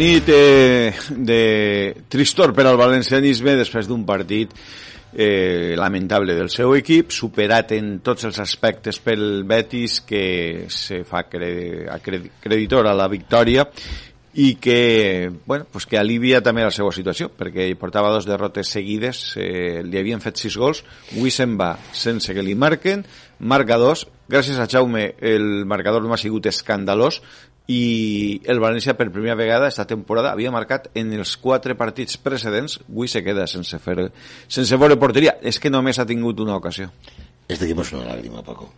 nit eh, de tristor per al valencianisme després d'un partit eh, lamentable del seu equip, superat en tots els aspectes pel Betis que se fa cre creditor a la victòria i que, bueno, pues que alivia també la seva situació, perquè portava dos derrotes seguides, eh, li havien fet sis gols, avui se'n va sense que li marquen, marca dos, gràcies a Jaume el marcador no ha sigut escandalós, i el València per primera vegada esta temporada havia marcat en els quatre partits precedents avui se queda sense fer sense veure porteria, és que només ha tingut una ocasió Este equipo es una lágrima, Paco.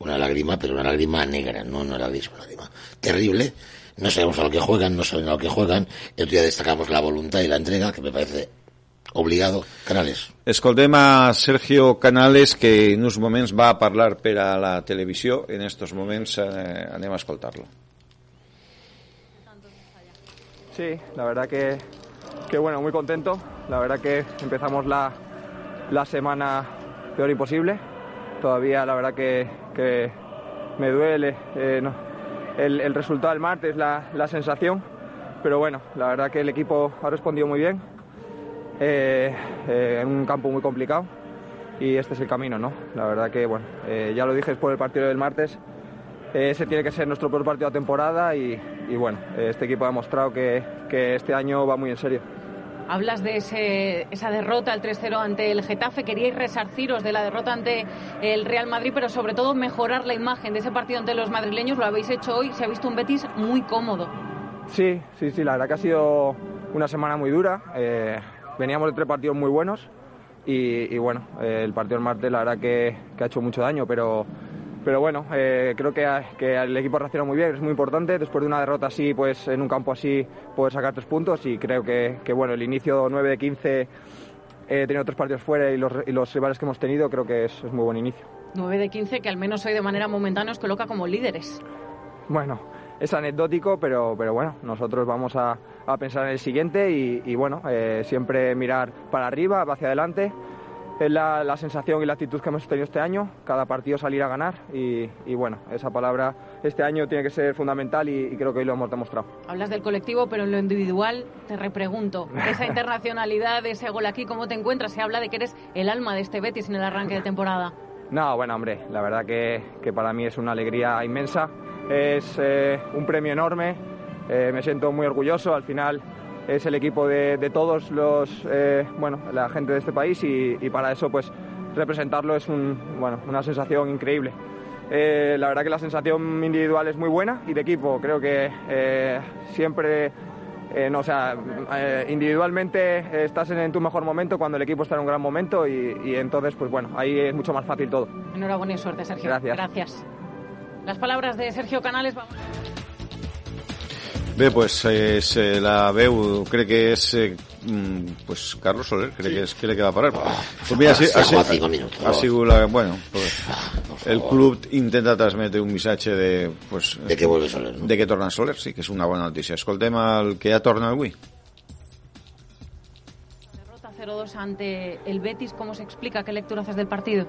Una lágrima, pero una lágrima negra, no una lágrima, una lágrima terrible. No sabemos a lo que juegan, no saben a lo que juegan. El otro día destacamos la voluntad y la entrega, que me parece obligado. Canales. Escoltem a Sergio Canales que en uns moments va a parlar per a la televisió en estos moments eh, anem a escoltar-lo Sí, la verdad que, que bueno, muy contento. La verdad que empezamos la, la semana peor imposible. Todavía la verdad que, que me duele eh, el, el, resultado del martes, la, la, sensación. Pero bueno, la verdad que el equipo ha respondido muy bien. Eh, eh, en un campo muy complicado. Y este es el camino, ¿no? La verdad que, bueno, eh, ya lo dije después del partido del martes. Ese tiene que ser nuestro peor partido de temporada y, y bueno, este equipo ha demostrado que, que, este año va muy en serio. Hablas de ese, esa derrota, el 3-0 ante el Getafe. Queríais resarciros de la derrota ante el Real Madrid, pero sobre todo mejorar la imagen de ese partido ante los madrileños. Lo habéis hecho hoy. Se ha visto un Betis muy cómodo. Sí, sí, sí. La verdad que ha sido una semana muy dura. Eh, veníamos de tres partidos muy buenos y, y bueno, eh, el partido del martes la verdad que, que ha hecho mucho daño, pero pero bueno, eh, creo que, que, el equipo reacciona muy bien, es muy importante. Después de una derrota así, pues en un campo así, poder sacar tres puntos y creo que, que bueno, el inicio 9 de 15, eh, teniendo tres partidos fuera y los, y los, rivales que hemos tenido, creo que es, es, muy buen inicio. 9 de 15, que al menos hoy de manera momentánea os coloca como líderes. Bueno, es anecdótico, pero, pero bueno, nosotros vamos a, a pensar en el siguiente y, y bueno, eh, siempre mirar para arriba, hacia adelante es la, la, sensación y la actitud que hemos tenido este año, cada partido salir a ganar y, y bueno, esa palabra este año tiene que ser fundamental y, y, creo que hoy lo hemos demostrado. Hablas del colectivo, pero en lo individual te repregunto, esa internacionalidad, ese gol aquí, ¿cómo te encuentras? Se habla de que eres el alma de este Betis en el arranque de temporada. No, bueno, hombre, la verdad que, que para mí es una alegría inmensa, es eh, un premio enorme, eh, me siento muy orgulloso, al final es el equipo de, de todos los, eh, bueno, la gente de este país y, y, para eso pues representarlo es un, bueno, una sensación increíble. Eh, la verdad que la sensación individual es muy buena y de equipo creo que eh, siempre, no, o sea, individualmente estás en, en, tu mejor momento cuando el equipo está en un gran momento y, y, entonces pues bueno, ahí es mucho más fácil todo. Enhorabuena y suerte Sergio. Gracias. Gracias. Las palabras de Sergio Canales. Vamos. Bé, pues, és, eh, la veu crec que és eh, pues, Carlos Soler, crec, sí. que és, crec que va parar. Oh, pues mira, ha, ha, ha, ha sigut la, bueno, pues, el club intenta transmetre un missatge de, pues, de que vuelve Soler, ¿no? de que torna Soler, sí, que és una bona notícia. Escoltem el que ja torna avui. Derrota 0-2 ante el Betis, ¿cómo se explica? ¿Qué lectura haces del partido?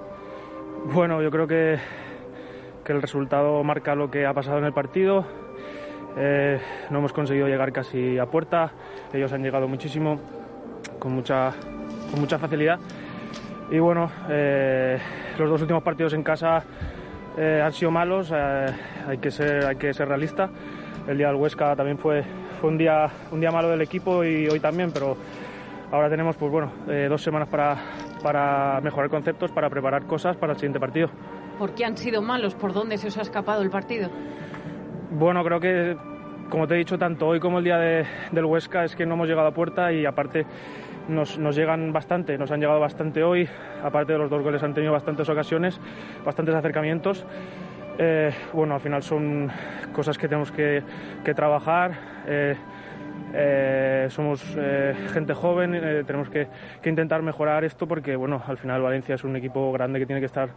Bueno, yo creo que, que el resultado marca lo que ha pasado en el partido eh, no hemos conseguido llegar casi a puerta, ellos han llegado muchísimo, con mucha, con mucha facilidad. Y bueno, eh, los dos últimos partidos en casa eh, han sido malos, hay, que ser, hay que ser realista. El día del Huesca también fue, fue un, día, un día malo del equipo y hoy también, pero ahora tenemos pues, bueno, dos semanas para, para mejorar conceptos, para preparar cosas para el siguiente partido. ¿Por qué han sido malos? ¿Por dónde se os ha escapado el partido? Bueno, creo que, como te he dicho, tanto hoy como el día de, del Huesca es que no hemos llegado a puerta y aparte nos, nos, llegan bastante, nos han llegado bastante hoy, aparte de los dos goles han tenido bastantes ocasiones, bastantes acercamientos. Eh, bueno, al final son cosas que tenemos que, trabajar. Eh, eh, somos eh, gente joven, eh, tenemos que, que, intentar mejorar esto porque, bueno, al final Valencia es un equipo grande que tiene que estar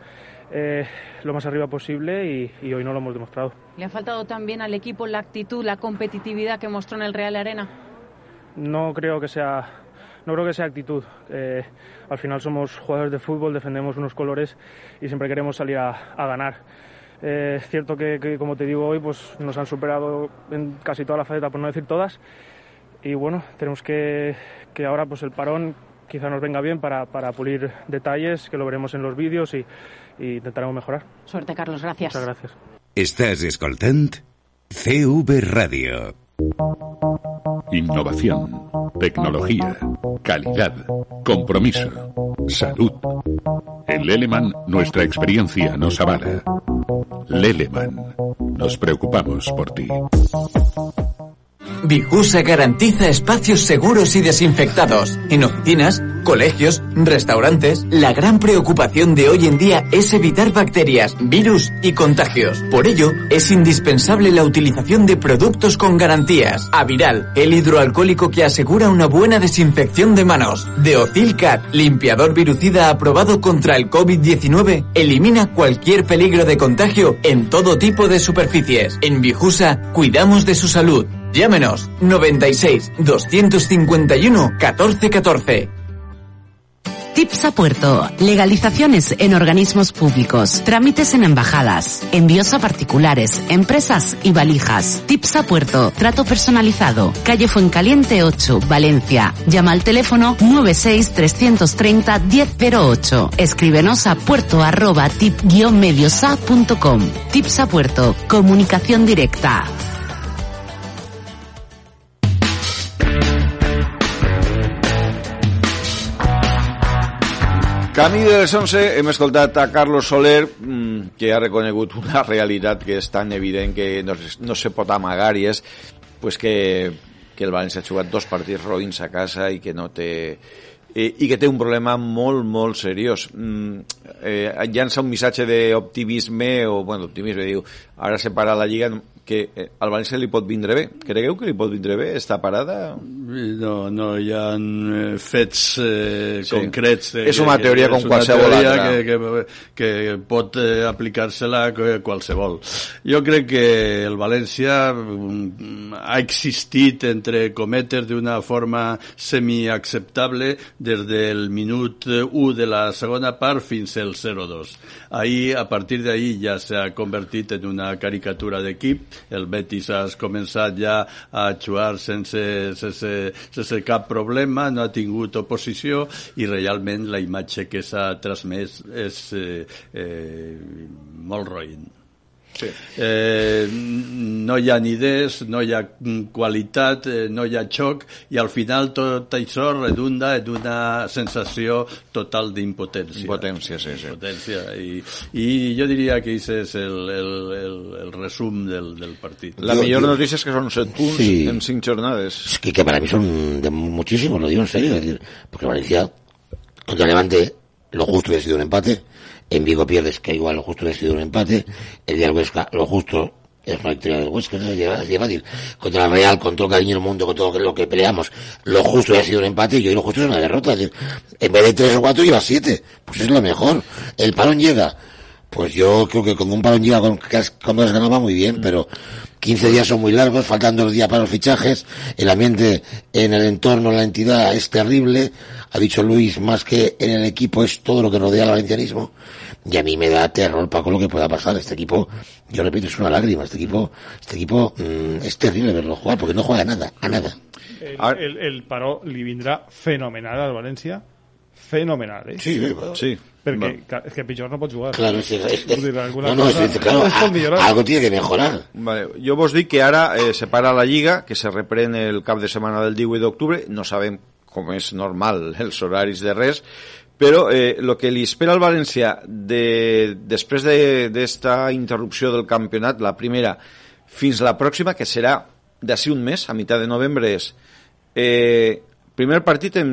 eh, lo más arriba posible y, y, hoy no lo hemos demostrado. ¿Le ha faltado también al equipo la actitud, la competitividad que mostró en el Real Arena? No creo que sea, no creo que sea actitud. Eh, al final somos jugadores de fútbol, defendemos unos colores y siempre queremos salir a, a ganar. Eh, es cierto que, que, como te digo hoy, pues nos han superado en casi toda la faceta, por no decir todas, y bueno, tenemos que, que ahora pues el parón quizá nos venga bien para, para pulir detalles, que lo veremos en los vídeos y, y intentaremos mejorar. Suerte, Carlos. Gracias. Muchas gracias. Estàs escoltant CV Ràdio. Innovación, tecnología, calidad, compromiso, salud. En Leleman nuestra experiencia nos avala. Leleman, nos preocupamos por ti. Bijusa garantiza espacios seguros y desinfectados. En oficinas, colegios, restaurantes, la gran preocupación de hoy en día es evitar bacterias, virus y contagios. Por ello, es indispensable la utilización de productos con garantías. Aviral, el hidroalcohólico que asegura una buena desinfección de manos. Deocilcat, limpiador virucida aprobado contra el COVID-19, elimina cualquier peligro de contagio en todo tipo de superficies. En Bijusa, cuidamos de su salud. Llámenos 96 251 1414. Tips a puerto. Legalizaciones en organismos públicos. Trámites en embajadas. Envíos a particulares, empresas y valijas. Tips a puerto. Trato personalizado. Calle Fuencaliente 8, Valencia. Llama al teléfono 96 330 1008. Escríbenos a puerto arroba tip-mediosa.com. Tips a puerto. Comunicación directa. Camí de les 11 hem escoltat a Carlos Soler mm, que ha reconegut una realitat que és tan evident que no, no se pot amagar i és pues que, que el València ha jugat dos partits roïns a casa i que no té i, i que té un problema molt, molt seriós. Mm, eh, llança un missatge d'optimisme, o, bueno, optimisme, diu, ara se para la Lliga, que eh, al València li pot vindre bé. Cregueu que li pot vindre bé esta parada? No, no hi ha eh, fets eh, Sí. concrets. De, És una teoria com és una qualsevol teoria altra. Que, que, que pot eh, aplicar-se-la qualsevol. Jo crec que el València mm, ha existit entre cometes d'una forma semi-acceptable des del minut 1 de la segona part fins al 0-2. Ahí, a partir d'ahí ja s'ha convertit en una caricatura d'equip. El Betis ha començat ja a jugar sense, sense, sense cap problema, no ha tingut oposició i realment la imatge que s'ha transmès és eh, eh, molt roïn. Sí. Eh, no hi ha ni idees, no hi ha qualitat, eh, no hi ha xoc i al final tot això redunda en una sensació total d'impotència. Impotència, sí, sí. Impotència. I, I jo diria que aquest és el, el, el, el resum del, del partit. La Yo- millor yo- notícia és que són 7 punts Sí. en 5 jornades. Es que, que para mí son de muchísimos, lo digo en serio. Es decir, porque Valencia contra Levante lo justo hubiera sido un empate. En Vigo pierdes, que igual lo justo hubiera sido un empate. El día del Huesca, lo justo es una victoria del Huesca, no es fácil. Contra la Real, con todo el cariño del mundo, con todo lo que, peleamos, lo justo hubiera sido un empate y hoy lo justo es una derrota. Es decir, en vez de tres o cuatro llevas siete. Pues es lo mejor. El parón llega. Pues yo creo que con un parón llega con, cuando has ganado va muy bien, pero 15 días son muy largos, faltando los días para los fichajes, el ambiente en el entorno, en la entidad es terrible, ha dicho Luis, más que en el equipo es todo lo que rodea al valencianismo, y a mí me da terror, Paco, lo que pueda pasar. Este equipo, yo repito, es una lágrima, este equipo, este equipo mm, es terrible verlo jugar, porque no juega a nada, a nada. El, Ara- el, el paró li vindrà fenomenal al València, fenomenal, eh? Sí, sí, Sí. Perquè ca- és que pitjor no pot jugar. Claro, es, es- es- Vull dir, no, no, es- claro, a- algo tiene que mejorar. Vale. Jo vos dic que ara eh, se para la Lliga, que se reprèn el cap de setmana del 18 d'octubre, no sabem com és normal els horaris de res, però eh, el que li espera al València de, després d'esta de, interrupció del campionat, la primera, fins la pròxima, que serà d'ací un mes, a meitat de novembre, és eh, primer partit en,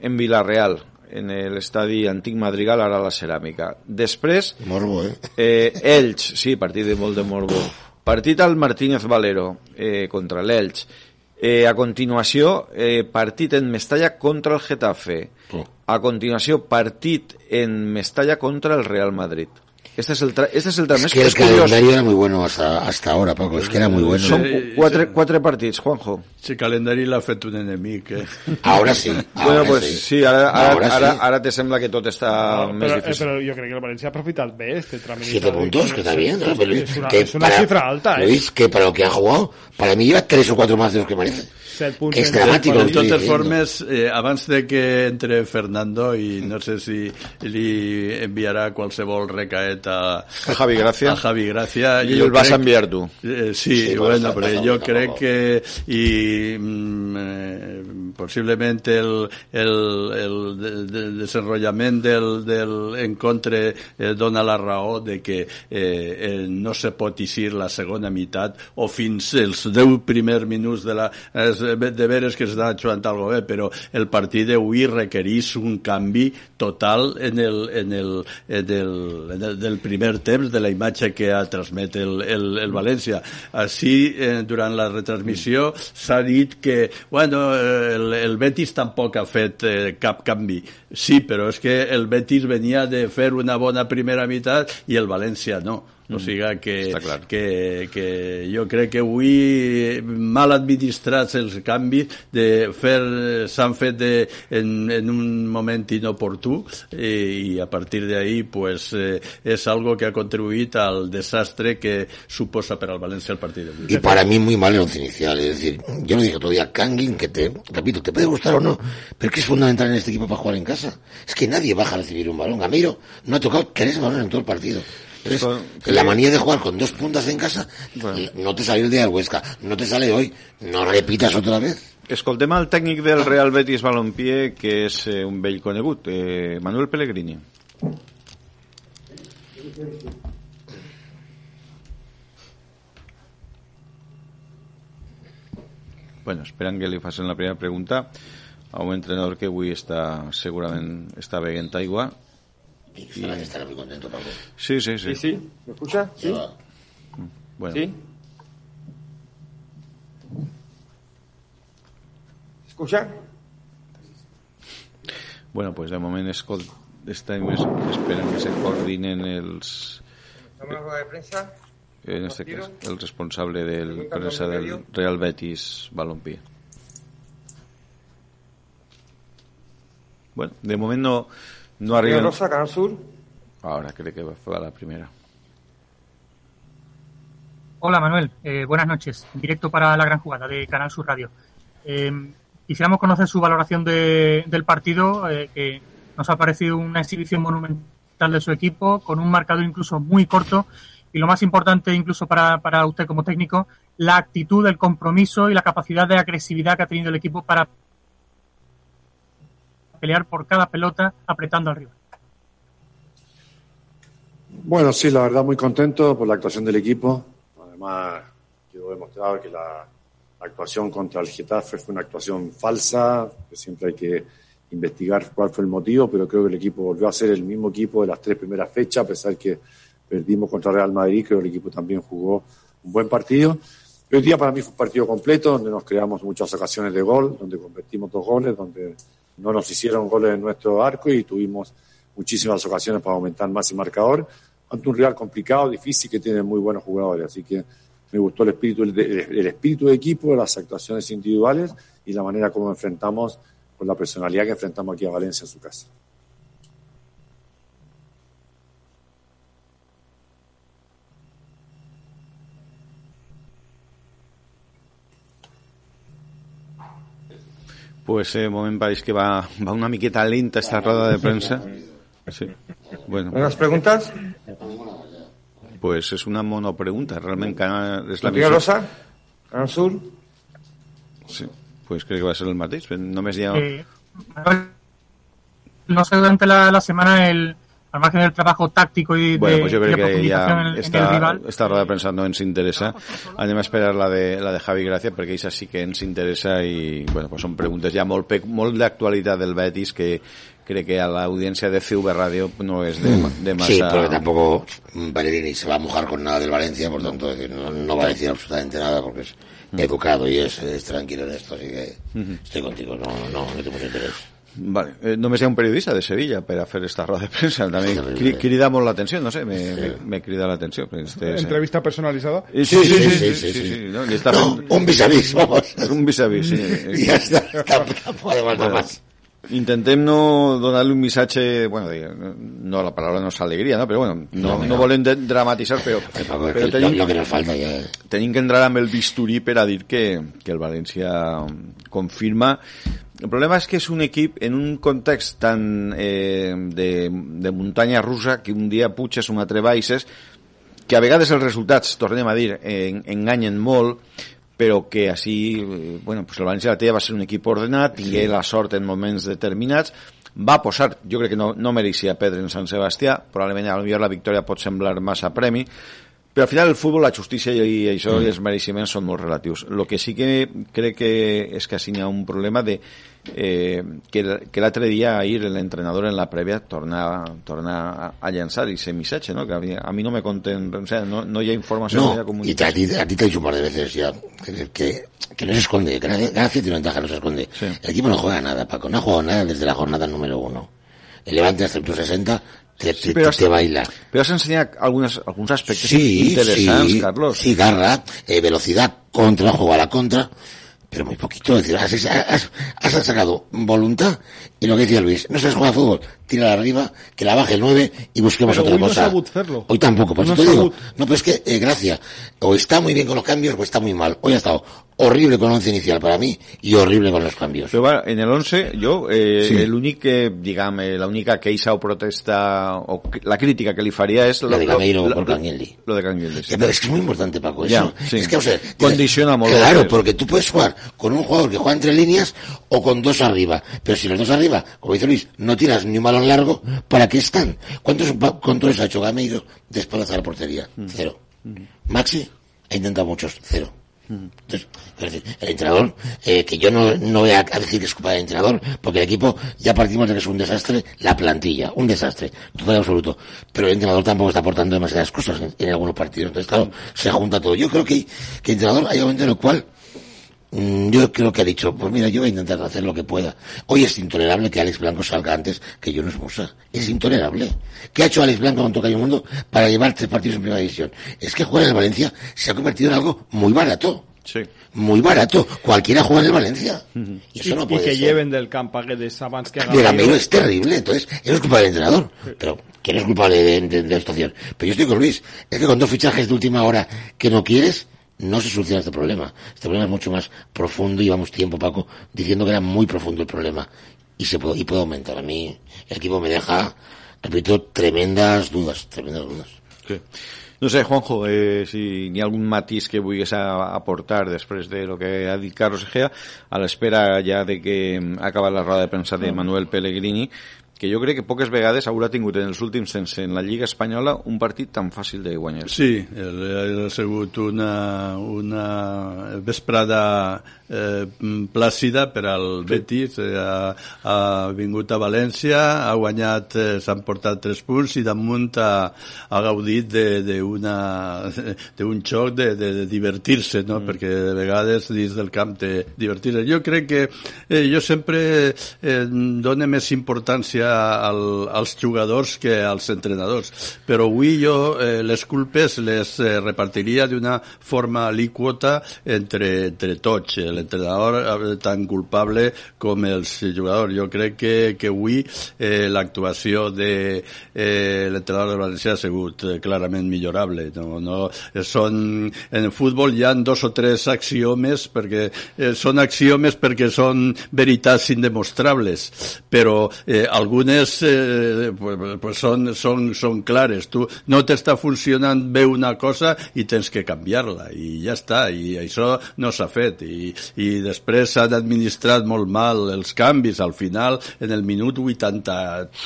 en Villarreal, en l'estadi Antic Madrigal, ara la Ceràmica. Després, Morbo, ¿eh? Eh, Elx, sí, partit de molt de morbo. Partit al Martínez Valero eh, contra l'Elx. Eh, a continuació, eh, partit en Mestalla contra el Getafe. Oh. A continuació, partit en Mestalla contra el Real Madrid. Este es el, tra este és el Es que el calendario era muy bueno hasta, hasta ahora, Paco. Es que era muy bueno. Són Sí, quatre, quatre partits, Juanjo. Si calendari l'ha fet un enemic, eh? Ahora sí. bueno, ahora pues sí. sí, ara, ara, Ahora ara, sí. ara te sembla que tot està No, més pero, eh, difícil. pero yo creo que el Valencia ha aprofitat bé este tram Siete puntos, que está bien. ¿no? Es, Pero es una, que es una para- cifra alta, ¿eh? Luis, que para lo que ha jugado, para mí lleva tres o cuatro más de los que merece. Set punts és dramàtic, De el totes formes, eh, abans de que entre Fernando, i no sé si li enviarà qualsevol recaet a, A Javi Gràcia. a Javi Gràcia. I jo el vas crec- enviar tu. Eh, sí, Sí, bueno, no, però no, jo no, crec no. que i mm, eh, possiblement el, el, el de desenrotllament del, del encontre eh, dona la raó de que eh, eh, no se pot eixir la segona meitat o fins els 10 primers minuts de la... És, de veres que s'està jugant algo bé, però el partit d'avui requereix un canvi total en el, en el, en el, en el del primer temps de la imatge que ha transmet el, el, el València. Així, eh, durant la retransmissió s'ha dit que bueno, eh, el, el Betis tampoc ha fet eh, cap canvi. Sí, però és que el Betis venia de fer una bona primera meitat i el València no. O sigui que, Està clar. que, que jo crec que avui mal administrats els canvis de fer s'han fet de, en, en un moment inoportú i, i a partir d'ahí pues, eh, és algo que ha contribuït al desastre que suposa per al València el partit d'avui. Y para mí muy mal el once inicial. Es decir, yo lo dije todavía, Kangin, que te, repito, te puede gustar o no, pero que es fundamental en este equipo para jugar en casa. Es que nadie baja a recibir un balón. Gamiro no ha tocado tres balones en todo el partido. Esto- la manía de jugar con dos puntas en casa, Bueno. no te salió el día del Huesca, no te sale hoy, no repitas otra vez. Escoltem el tècnic del Real Betis Balompié, que és eh, un vell conegut, eh, Manuel Pellegrini. Bueno, esperant que li facin la primera pregunta a un entrenador que avui està segurament està beguent aigua. Y estará, estará muy contento, Pablo. Sí, sí, sí. Sí, sí, ¿me escucha? Sí. Bueno, sí. ¿Escucha? bueno, pues de moment escol... estem es- esperant que se coordinen els, ¿Estamos en la rueda de prensa? en este cas, el responsable del por del. Real Betis Balompié. Bueno, de moment no, no Río arriben... Rosa, Canal Sur. Ahora creo que va la primera. Hola Manuel, Eh, buenas noches. En directo para la gran jugada de Canal Sur Radio. Eh, quisiéramos conocer su valoración de- del partido, eh, que nos ha parecido una exhibición monumental de su equipo, con un marcador incluso muy corto y lo más importante incluso para, para usted como técnico, la actitud, el compromiso y la capacidad de agresividad que ha tenido el equipo para pelear por cada pelota apretando al rival. Bueno, sí, la verdad muy contento por la actuación del equipo. Además, quedó demostrado que la actuación contra el Getafe fue una actuación falsa, que siempre hay que investigar cuál fue el motivo, pero creo que el equipo volvió a ser el mismo equipo de las tres primeras fechas, a pesar que perdimos contra Real Madrid, creo que el equipo también jugó un buen partido. Hoy día para mí fue un partido completo, donde nos creamos muchas ocasiones de gol, donde convertimos dos goles, donde no nos hicieron goles en nuestro arco y tuvimos muchísimas ocasiones para aumentar más el marcador ante un Real complicado, difícil, que tiene muy buenos jugadores. Así que me gustó el espíritu, el, el espíritu de equipo, las actuaciones individuales y la manera como enfrentamos, con la personalidad que enfrentamos aquí a Valencia en su casa. Pues eh, moment pareix que va, va una miqueta lenta esta roda de prensa. Sí. Bueno, ¿Unas preguntas? pues és una monopregunta. Realment Canal, és la misma. Rosa, Canal Sur. Sí. Pues crec que va ser el mateix. Només hi ha... Eh, no sé durante la, la semana el al margen del trabajo táctico y Bueno, de, pues yo y creo de que ya en, el- en el rival esta roda de prensa no ens interessa. Anem a esperar la de, la de Javi Gràcia perquè això sí que ens interessa i bueno, pues són preguntes ja molt, pe- molt d'actualitat del Betis que crec que a l'audiència de CV Radio no és de, de massa... Sí, porque tampoco Pellegrini se va a mojar con nada del Valencia, por tanto es decir, no, no va a decir absolutamente nada porque es educado y es, es tranquilo en esto, así que estoy contigo, no, no, no tengo interés. Vale, eh, només hi ha un periodista de Sevilla per a fer esta roda de premsa. També cri, crida molt l'atenció, no sé, me, me, me crida l'atenció. Este, Entrevista personalizada. Sí, sí, sí, sí, sí, sí, sí, no, li està No, fent- un vis a vis, vamos. Un vis a vis, sí. Y ya está, tampoco podemos nada más. Intentem no donar-li un missatge, bueno, no, la paraula no és alegria, no? però bueno, no, No, no, no. volem dramatitzar, però, Paco, però que lo, lo que nos falta tenim que entrar amb el bisturí per a dir que, que el València confirma. El problema és que és un equip en un context tan eh, de, de muntanya russa que un dia puges, un altre baixes que a vegades els resultats, tornem a dir, en, enganyen molt, però que així, eh, bueno, pues el València la Tella va ser un equip ordenat, tingué la sort en moments determinats, va posar, jo crec que no, no mereixia perdre en Sant Sebastià, probablement a millor la victòria pot semblar massa premi, però al final el futbol, la justícia i això i els mereixements són molt relatius. El que sí que crec que és que hi ha un problema de eh, que, que l'altre dia ahir l'entrenador en la prèvia torna, torna a, a llançar i missatge, no? que a mi, a mi no me conten, o sea, no, no hi ha informació, no, hi ha No, y te- a ti, a ti te he dicho un par de veces ya que, que, que no se esconde, que Gracia Gracia tiene ventaja, no se esconde. El equipo no juega nada, Paco, no ha jugado nada desde la jornada número uno. El Levante hasta el plus 60 te, te, Però te, te baila. Però has ensenyat algunes, alguns aspectes Sí, interessants, sí, Carlos. sí, garra, eh, velocidad, contra, juego a la contra, pero muy poquito. Es decir, has, has- has sacado voluntad y lo que decía Luis, no sabes jugar a fútbol, tira arriba, que la baje el 9 y busquemos Pero otra hoy no cosa. sabut fer-lo. Hoy tampoco, por No eso te digo. No, pero es que, eh, gracia, o está muy bien con los cambios o está muy mal. Hoy ha estado horrible con el once inicial para mí y horrible con los cambios. Bueno, en el 11, jo, eh, Sí. l'únic que, diguem, eh, l'única queixa o protesta, o la crítica que li faria és... La de Gameiro lo- por. Lo de sí. Eh, pero es que es muy importante, Paco, Ya, eso. sí. Es que, o sea, dices, Condiciona. Claro, el- porque tú puedes jugar con un jugador que juega entre líneas o con dos arriba. Pero si los dos arriba, como dice Luis, no tiras ni un balón largo, ¿para qué están? ¿Cuántos controles ha hecho Gameiro de espaldas a la portería? Cero. Maxi ha intentado muchos, cero. Entonces, es decir, el entrenador, eh, que yo no, no voy a, a decir que es culpa del entrenador, porque el equipo ya partimos de que es un desastre, la plantilla, un desastre, total absoluto. Pero el entrenador tampoco está aportando demasiadas cosas en, en algunos partidos. Entonces, claro, se junta todo. Yo creo que, que el entrenador hay un momento en el cual mm, yo creo que ha dicho, pues mira, yo voy a intentar hacer lo que pueda. Hoy es intolerable que Alex Blanco salga antes que Jonas Musa. Es intolerable. ¿Qué ha hecho Alex Blanco con Toca el Mundo para llevar tres partidos en primera división? Es que jugar en el Valencia se ha convertido en algo muy barato. Sí. Muy barato. Cualquiera juega en el Valencia. Y eso no puede que ser. lleven del camp a Guedes abans que De Gameiro es terrible, entonces, eso es culpa del entrenador. Pero, ¿quién es culpable de, de- de la situación? Pero yo estoy con Luis, es que con dos fichajes de última hora que no quieres, no se soluciona este problema. Este problema es mucho más profundo y llevamos tiempo, Paco, diciendo que era muy profundo el problema. Y se puede, y puede aumentar. A mí, el equipo me deja, repito, tremendas dudas, tremendas dudas. Sí. No sé, Juanjo, eh, si hi ha algun matís que vulguis a- aportar després de lo que ha dit Carlos Egea, a l'espera ja de que mm, ha acabat la roda de premsa de Manuel Pellegrini, que jo crec que poques vegades haurà tingut en els últims temps en la Lliga Espanyola un partit tan fàcil de guanyar. Sí, ha sigut una, una vesprada eh, plàcida per al Betis. Eh, ha, ha vingut a València, ha guanyat, eh, s'han portat tres punts i damunt ha, ha gaudit d'un xoc de, de, de divertir-se, no? Mm. perquè de vegades dins del camp de divertir-se. Jo crec que eh, jo sempre eh, dono més importància al, als jugadors que als entrenadors, però avui jo eh, les culpes les eh, repartiria d'una forma alíquota entre, entre tots, l'entrenador eh, tan culpable com els jugadors. Jo crec que, que avui eh, l'actuació de eh, l'entrenador de València ha sigut eh, clarament millorable. No, no, són, en el futbol hi ha dos o tres axiomes perquè eh, són axiomes perquè són veritats indemostrables, però eh, algunes eh, pues, pues són, són, són clares. Tu no t'està funcionant bé una cosa i tens que canviar-la i ja està, i això no s'ha fet i, i després s'han administrat molt mal els canvis al final en el minut 80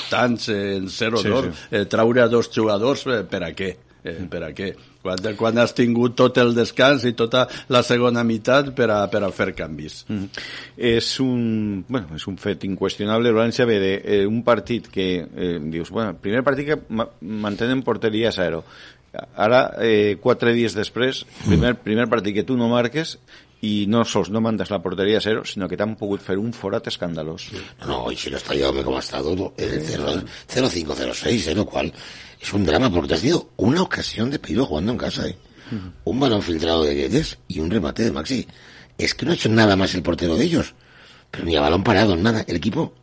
tants en 0-2 Sí, sí, eh, traure a dos jugadors eh, per a què? Eh, per a què? Quan, quan has tingut tot el descans i tota la segona meitat per a, per a fer canvis. Mm. És un, bueno, és un fet inqüestionable. El València ve de eh, un partit que eh, dius, bueno, primer partit que ma mantenen porteria a zero. Ara, eh, quatre dies després, primer, primer partit que tu no marques i no sols no mandes la porteria a zero, sinó que t'han pogut fer un forat escandalós. No, y si no está Jaume como ha estado, el 0-5-0-6, ¿eh? lo cual es un drama porque te has tenido una ocasión de peligro jugando en casa, ¿eh? Un balón filtrado de Guedes y un remate de Maxi. Es que no ha hecho nada más el portero de ellos. Pero ni a balón parado, nada. El equipo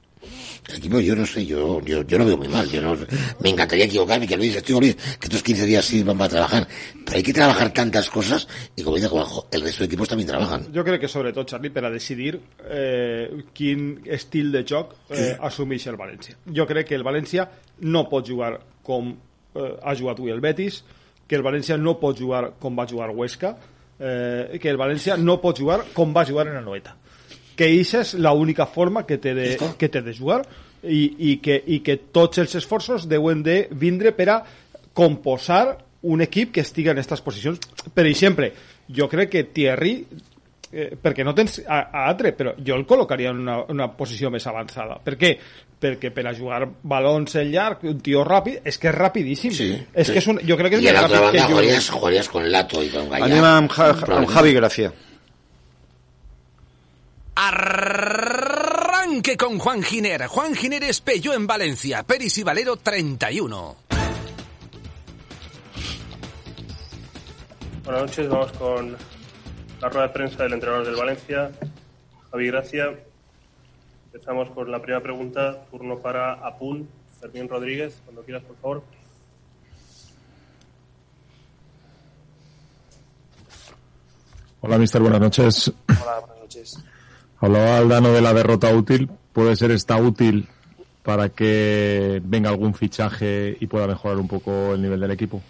el equipo, yo no sé, yo, yo, yo lo veo muy mal. Yo no, me encantaría equivocarme, que Luis, estoy que estos 15 días sí van a trabajar. Pero hay que trabajar tantas cosas y como dice Juanjo, el resto de equipos también trabajan. Jo crec que sobretot, Charlie, per a decidir eh, quin estil de joc eh, assumeix el València. Jo crec que el València no pot jugar com eh, ha jugat avui el Betis, que el València no pot jugar com va jugar Huesca, eh, que el València no pot jugar com va jugar en el Noeta. que aquesta és l'única forma que té de, que té de jugar i, i, que, i que tots els esforços deuen de vindre per a composar un equip que estigui en aquestes posicions. Per exemple, jo crec que Thierry eh, perquè no tens a, a altre, però jo el col·locaria en una, una posició més avançada. Per què? Perquè per a jugar balons en llarg, un tio ràpid, és que és rapidíssim. Sí, és que és un, jo crec que és y a més la otra ràpid que jo. jugarías, jugarías con Lato y con Gallá. Anem amb, ja, amb Javi Gracia. Arranque con Juan Giner. Juan Giner es Peugeot en Valencia. Peris y Valero 31. Buenas noches, vamos con la rueda de prensa del entrenador del Valencia, Javi Gracia. Empezamos con la primera pregunta, turno para Apun, Fermín Rodríguez, cuando quieras, por favor. Hola, mister, buenas noches. Hola, buenas noches. Hablaba Aldano de la derrota útil. ¿Puede ser esta útil para que venga algún fichaje y pueda mejorar un poco el nivel del equipo?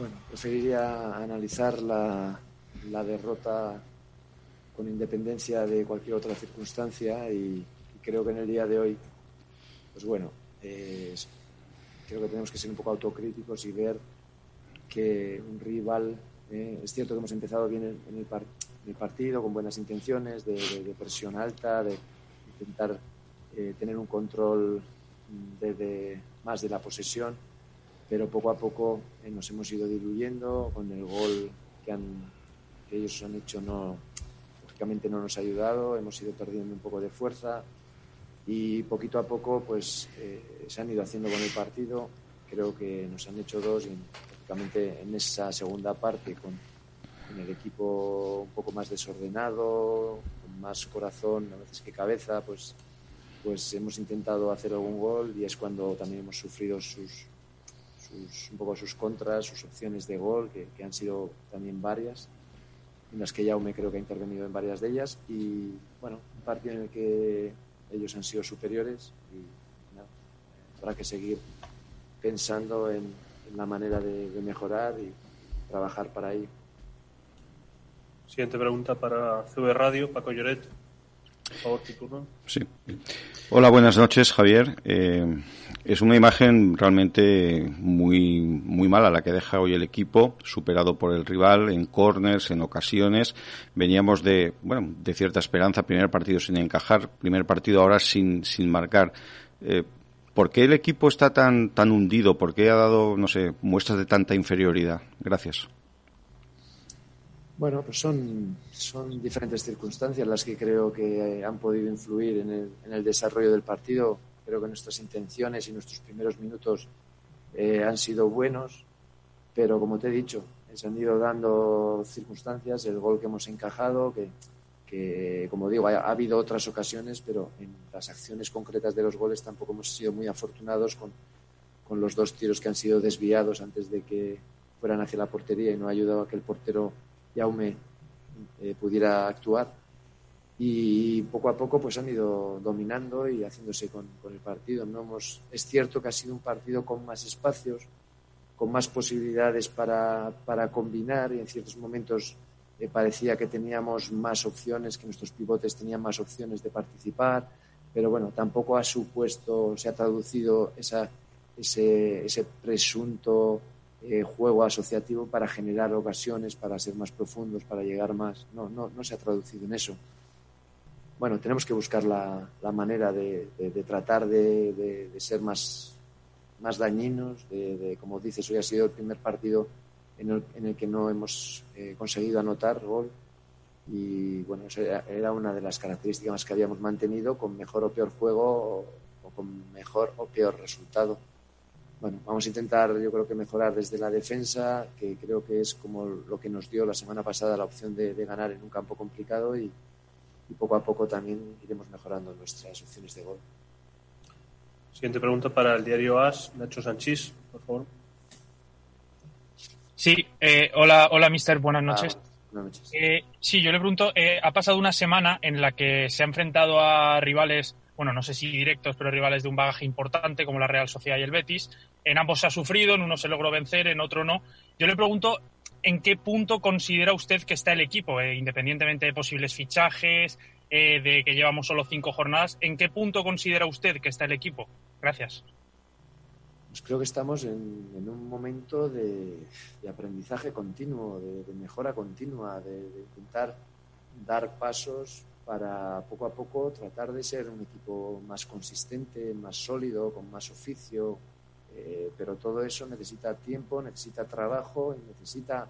Bueno, preferiría analizar la, derrota con independencia de cualquier otra circunstancia y, creo que en el día de hoy, pues bueno, eh, creo que tenemos que ser un poco autocríticos y ver que un rival, eh, es cierto que hemos empezado bien en, el, partido, con buenas intenciones, de, presión alta, de intentar eh, tener un control de, de- más de la posesión, pero poco a poco eh, nos hemos ido diluyendo con el gol que, han, que ellos han hecho no lógicamente no nos ha ayudado hemos ido perdiendo un poco de fuerza y poquito a poco pues eh, se han ido haciendo con el partido. Creo que nos han hecho dos y lógicamente en esa segunda parte con, con el equipo un poco más desordenado con más corazón a veces que cabeza pues pues hemos intentado hacer algún gol y es cuando también hemos sufrido sus, sus- un poco sus contras, sus opciones de gol, que, que han sido también varias, en las que Jaume creo que ha intervenido en varias de ellas. Y bueno, un partido en el que ellos han sido superiores y nada, habrá que seguir pensando en, en la manera de, de mejorar y trabajar para ello. Siguiente pregunta para CV Radio, Paco Lloret. Por favor, tu turno. Sí. Hola, buenas noches, Javier. Eh, es una imagen realmente muy, muy mala la que deja hoy el equipo, superado por el rival en corners, en ocasiones. Veníamos de, bueno, de cierta esperanza, primer partido sin encajar, primer partido ahora sin, sin marcar. Eh, ¿Por qué el equipo está tan, tan hundido? ¿Por qué ha dado, no sé, muestras de tanta inferioridad? Gracias. Bueno, pues son, son diferentes circunstancias las que creo que han podido influir en el, en el desarrollo del partido. Creo que nuestras intenciones y nuestros primeros minutos eh, han sido buenos, pero como te he dicho, se han ido dando circunstancias, el gol que hemos encajado, que, como digo, ha, ha habido otras ocasiones, pero en las acciones concretas de los goles tampoco hemos sido muy afortunados con, los dos tiros que han sido desviados antes de que fueran hacia la portería y no ha ayudado a que el portero Jaume eh, pudiera actuar. Y poco a poco pues han ido dominando y haciéndose con, el partido. No hemos, es cierto que ha sido un partido con más espacios, con más posibilidades para, para combinar y en ciertos momentos eh, parecía que teníamos más opciones, que nuestros pivotes tenían más opciones de participar, pero bueno, tampoco ha supuesto, se ha traducido ese, ese presunto eh, juego asociativo para generar ocasiones, para ser más profundos, para llegar más. No, no, no se ha traducido en eso. Bueno, tenemos que buscar la, la manera de, de- tratar de, de- ser más, más dañinos, de, como dices, hoy ha sido el primer partido en el, en el que no hemos eh, conseguido anotar gol y bueno, eso era, una de las características que habíamos mantenido con mejor o peor juego o, con mejor o peor resultado. Bueno, vamos a intentar yo creo que mejorar desde la defensa, que creo que es como lo que nos dio la semana pasada la opción de, de ganar en un campo complicado y, y poco a poco también iremos mejorando nuestras opciones de gol. Siguiente pregunta para el diario AS, Nacho Sanchís, por favor. Sí, eh, hola, hola, mister, buenas noches. Ah, buenas noches. Eh, sí, yo le pregunto, eh, ha pasado una semana en la que se ha enfrentado a rivales, bueno, no sé si directos, pero rivales de un bagaje importante como la Real Sociedad y el Betis. En ambos se ha sufrido, en uno se logró vencer, en otro no. Yo le pregunto, ¿en qué punto considera usted que está el equipo, eh, independientemente de posibles fichajes, eh, de que llevamos solo cinco jornadas? ¿En qué punto considera usted que está el equipo? Gracias. Pues creo que estamos en, un momento de, aprendizaje continuo, de, mejora continua, de intentar dar pasos para poco a poco tratar de ser un equipo más consistente, más sólido, con más oficio, eh, pero todo eso necesita tiempo, necesita trabajo y necesita,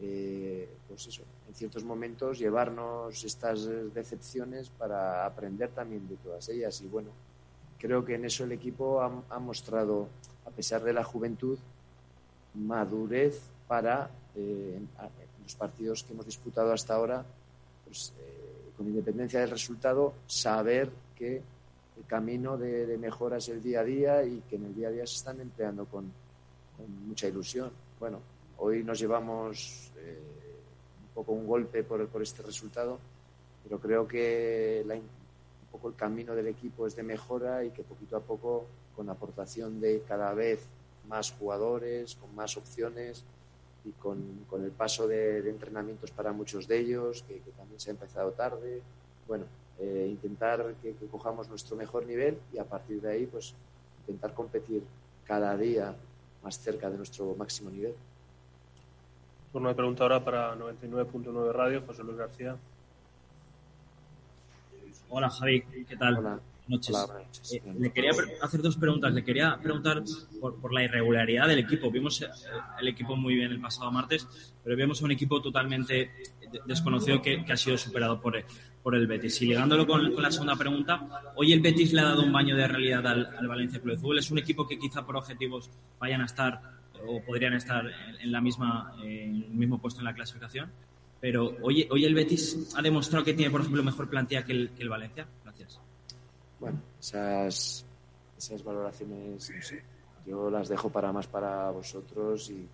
eh, pues eso, en ciertos momentos llevarnos estas decepciones para aprender también de todas ellas. Y bueno, creo que en eso el equipo ha, mostrado, a pesar de la juventud, madurez para, eh, los partidos que hemos disputado hasta ahora, pues eh, con independencia del resultado, saber que el camino de, de, mejora es el día a día y que en el día a día se están empleando con, mucha ilusión. Bueno, hoy nos llevamos eh, un poco un golpe por, este resultado, pero creo que la, un poco el camino del equipo es de mejora y que poquito a poco, con aportación de cada vez más jugadores, con más opciones y con, el paso de, de, entrenamientos para muchos de ellos, que, que también se ha empezado tarde, bueno, eh, intentar que, que, cojamos nuestro mejor nivel y a partir de ahí, pues intentar competir cada día más cerca de nuestro máximo nivel. Turno de pregunta ahora para 99.9 Radio, José Luis García. Hola Javi, ¿qué tal? Hola. Noches. Hola, buenas noches. Eh, le quería hacer dos preguntas. Le quería preguntar por, por, la irregularidad del equipo. Vimos el equipo muy bien el pasado martes, pero vemos a un equipo totalmente desconocido que, que ha sido superado por, por el Betis. Y ligándolo con, con, la segunda pregunta, hoy el Betis le ha dado un baño de realidad al, al Valencia Club de Fútbol. Es un equipo que quizá por objetivos vayan a estar o podrían estar en, la misma, en el mismo puesto en la clasificación. Pero hoy, hoy el Betis ha demostrado que tiene, por ejemplo, mejor plantilla que el, que el Valencia. Gracias. Bueno, esas, esas valoraciones, no sé, yo las dejo para más para vosotros y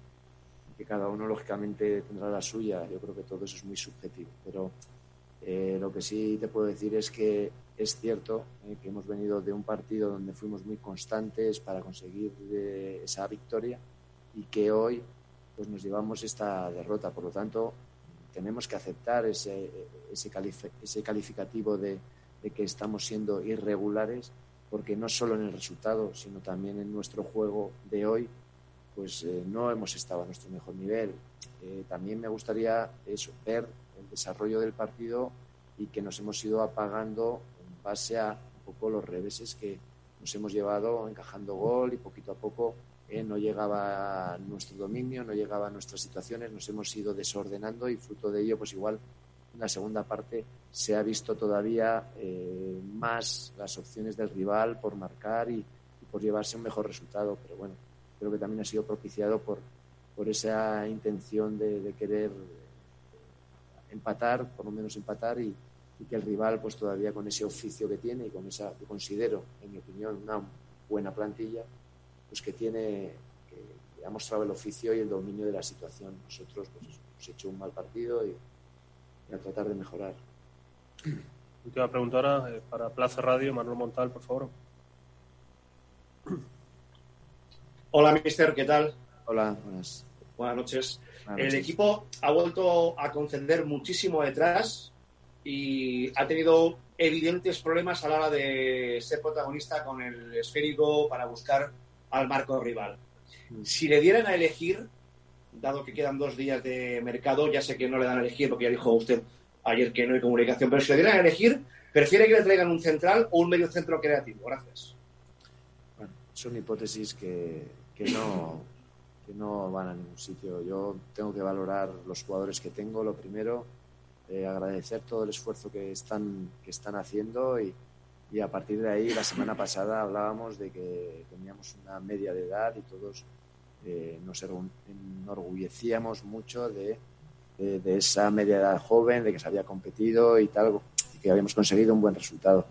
que cada uno lógicamente tendrá la suya. Yo creo que todo eso es muy subjetivo, pero eh, lo que sí te puedo decir es que es cierto eh, que hemos venido de un partido donde fuimos muy constantes para conseguir eh, esa victoria y que hoy pues nos llevamos esta derrota. Por lo tanto, tenemos que aceptar ese, ese, calif ese calificativo de, de, que estamos siendo irregulares, porque no solo en el resultado, sino también en nuestro juego de hoy, pues eh, no hemos estado a nuestro mejor nivel. Eh, también me gustaría eso, ver desarrollo del partido y que nos hemos ido apagando en base a un poco los reveses que nos hemos llevado encajando gol y poquito a poco eh, no llegaba nuestro dominio, no llegaba nuestras situaciones, nos hemos ido desordenando y fruto de ello, pues igual en la segunda parte se ha visto todavía eh, más las opciones del rival por marcar y, por llevarse un mejor resultado. Pero bueno, creo que también ha sido propiciado por, por esa intención de querer empatar, por lo menos empatar y, y, que el rival pues todavía con ese oficio que tiene y con esa que considero, en mi opinión, una buena plantilla, pues que tiene que, que, ha mostrado el oficio y el dominio de la situación. Nosotros pues hemos hecho un mal partido y, y a tratar de mejorar. Última pregunta ahora eh, para Plaza Radio, Manuel Montal, por favor. Hola, mister, ¿qué tal? Hola, buenas. Buenas noches. El equipo ha vuelto a conceder muchísimo detrás y ha tenido evidentes problemas a la hora de ser protagonista con el esférico para buscar al marco rival. Si le dieran a elegir, dado que quedan dos días de mercado, ya sé que no le dan a elegir porque ya dijo usted ayer que no hay comunicación, pero si le dieran a elegir, ¿prefiere que le traigan un central o un medio centro creativo? Gracias. Bueno, son hipótesis que, que no, que no van a ningún sitio. Yo tengo que valorar los jugadores que tengo, lo primero, eh, agradecer todo el esfuerzo que están, que están haciendo y, y a partir de ahí, la semana pasada hablábamos de que teníamos una media de edad y todos eh, nos enorgullecíamos mucho de, de, de, esa media edad joven, de que se había competido y tal, y que habíamos conseguido un buen resultado.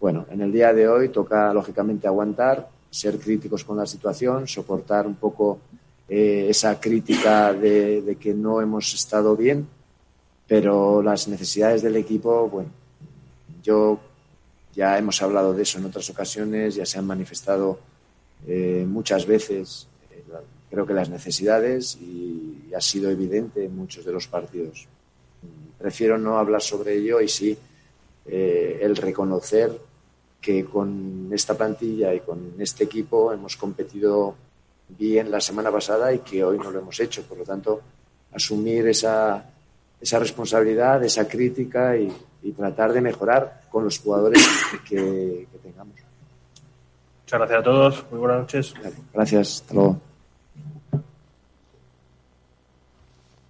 Bueno, en el día de hoy toca lógicamente aguantar, ser críticos con la situación, soportar un poco eh, esa crítica de, que no hemos estado bien, pero las necesidades del equipo, bueno, yo ya hemos hablado de eso en otras ocasiones, ya se han manifestado eh, muchas veces, eh, creo que las necesidades y, y, ha sido evidente en muchos de los partidos. Prefiero no hablar sobre ello y sí eh, el reconocer que con esta plantilla y con este equipo hemos competido bien la semana pasada y que hoy no lo hemos hecho. Por lo tanto, asumir esa, esa responsabilidad, esa crítica y, y, tratar de mejorar con los jugadores que, que, tengamos. Muchas gracias a todos. Muy buenas noches. Gracias. Hasta luego.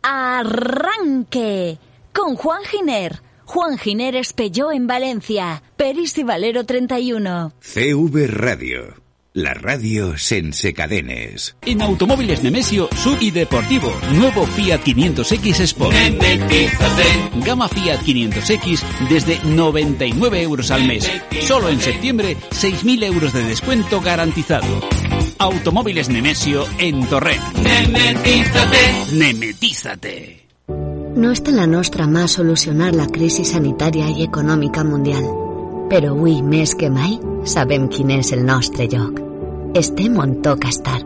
Arranque con Juan Giner. Juan Giner Espelló en Valencia. Peris y Valero 31. CV Radio. La radio sense cadenes. En Automóviles Nemesio, sub y deportivo. Nuevo Fiat 500X Sport. Gama Fiat 500X desde 99 euros al mes. Solo en septiembre, 6.000 euros de descuento garantizado. Automóviles Nemesio en Torrent. Nemetízate. Nemetízate. No està en la nostra mà solucionar la crisi sanitària i econòmica mundial, però avui més que mai sabem quin és el nostre lloc. Estem on toca estar,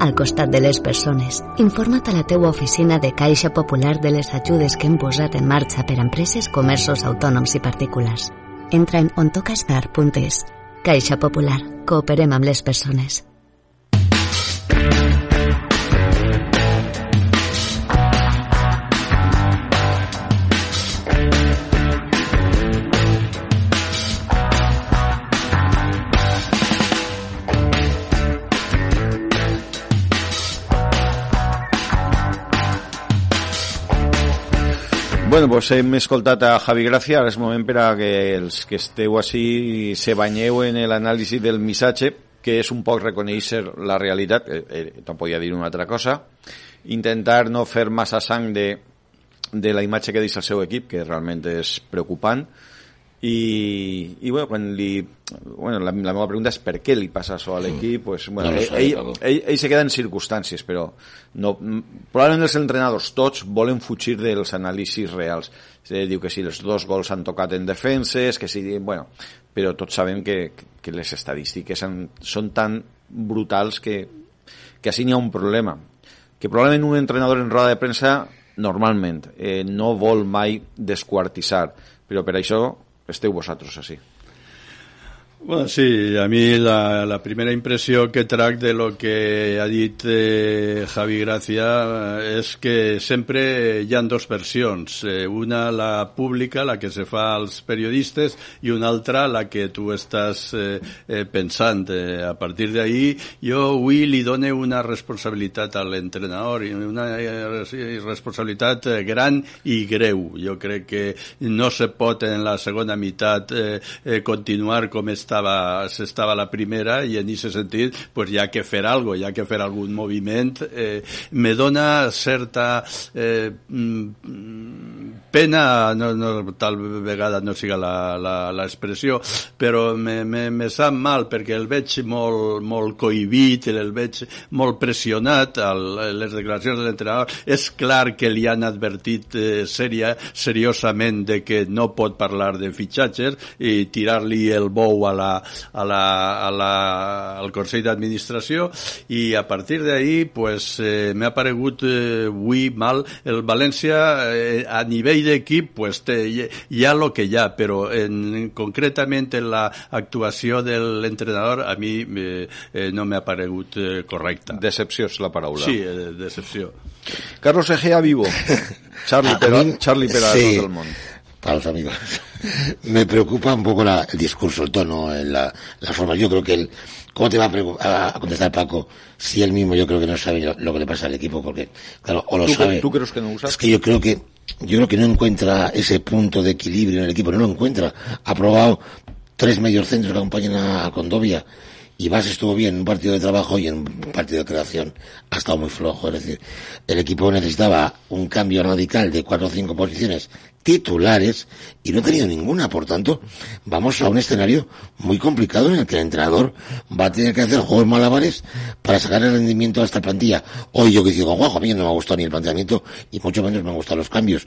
al costat de les persones. Informa't a la teua oficina de Caixa Popular de les ajudes que hem posat en marxa per a empreses, comerços autònoms i particulars. Entra en ontocastar.es. Caixa Popular. Cooperem amb les persones. Bueno, doncs hem escoltat a Javi Gràcia, ara és moment per a que els que esteu així se banyeu en l'anàlisi del missatge, que és un poc reconèixer la realitat, eh, eh, no podia dir una altra cosa, intentar no fer massa sang de, de la imatge que deixa el seu equip, que realment és preocupant, i, i bueno, quan li, bueno, la, la meva pregunta és per què li passa això a l'equip? Pues, bueno, no ell, ell, ell, ell se queda en circumstàncies però no, probablement els entrenadors tots volen fugir dels anàlisis reals. Se diu que si els dos gols han tocat en defenses que si, bueno, però tots sabem que, que les estadístiques han, són tan brutals que, que així n'hi ha un problema. Que probablement un entrenador en roda de premsa normalment eh, no vol mai desquartissar però per això Esteu vosotros así. Bueno, sí, a mi la, la primera impressió que trac de lo que ha dit eh, Javi Gracia és que sempre hi han dos versions. Eh, una, la pública, la que se fa als periodistes, i una altra, la que tu estàs eh, eh, pensant. Eh, a partir d'ahí, jo avui li dono una responsabilitat a l'entrenador, una eh, responsabilitat eh, gran i greu. Jo crec que no se pot en la segona meitat eh, eh, continuar com està estava, s'estava la primera i en aquest sentit pues, hi ha que fer algo, hi ha que fer algun moviment. Eh, me dona certa eh, pena, no, no, tal vegada no siga l'expressió, però me, me, me sap mal perquè el veig molt, molt cohibit, el veig molt pressionat, a les declaracions de l'entrenador. És clar que li han advertit eh, seria, seriosament de que no pot parlar de fitxatges i tirar-li el bou a la, a la, a la, al Consell d'Administració i a partir d'ahir pues, eh, m'ha aparegut eh, avui mal el València eh, a nivell d'equip pues, hi ha el que hi ha, però en, concretament en l'actuació de l'entrenador a mi eh, eh, no m'ha aparegut eh, correcta. Decepció és la paraula. Sí, eh, decepció. Carlos Egea vivo. Charlie, pero, Charlie Pera sí, del Món. Para los amigos. Me preocupa un poco la, el discurso, el tono, la, la forma. Yo creo que él ¿Cómo te va a, a- a contestar Paco si él mismo yo creo que no sabe lo, lo que le pasa al equipo? Porque, claro, o lo ¿Tú, sabe. ¿Tú crees que no usas? Es que yo creo que yo creo que no encuentra ese punto de equilibrio en el equipo, no lo encuentra. Ha probado tres mediocentros que acompañan a Condovia y Vas estuvo bien en un partido de trabajo y en un partido de creación ha estado muy flojo. Es decir, el equipo necesitaba un cambio radical de cuatro o cinco posiciones titulares y no ha tenido ninguna. Por tanto, vamos a un escenario muy complicado en el que el entrenador va a tener que hacer juegos malabares para sacar el rendimiento a esta plantilla. Hoy yo que digo, Juanjo, a mí no me ha gustado ni el planteamiento y mucho menos me han gustado los cambios.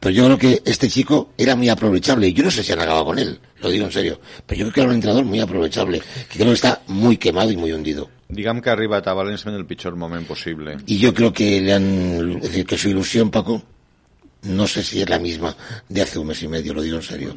Pero yo creo que este chico era muy aprovechable y yo no sé si han acabado con él, lo digo en serio. Pero yo creo que era un entrenador muy aprovechable, que creo que está muy quemado y muy hundido. Diguem que ha arribat a València en el pitjor moment possible. Y yo creo que le han, es decir, que su ilusión, Paco, no sé si es la misma de hace un mes y medio, lo digo en serio.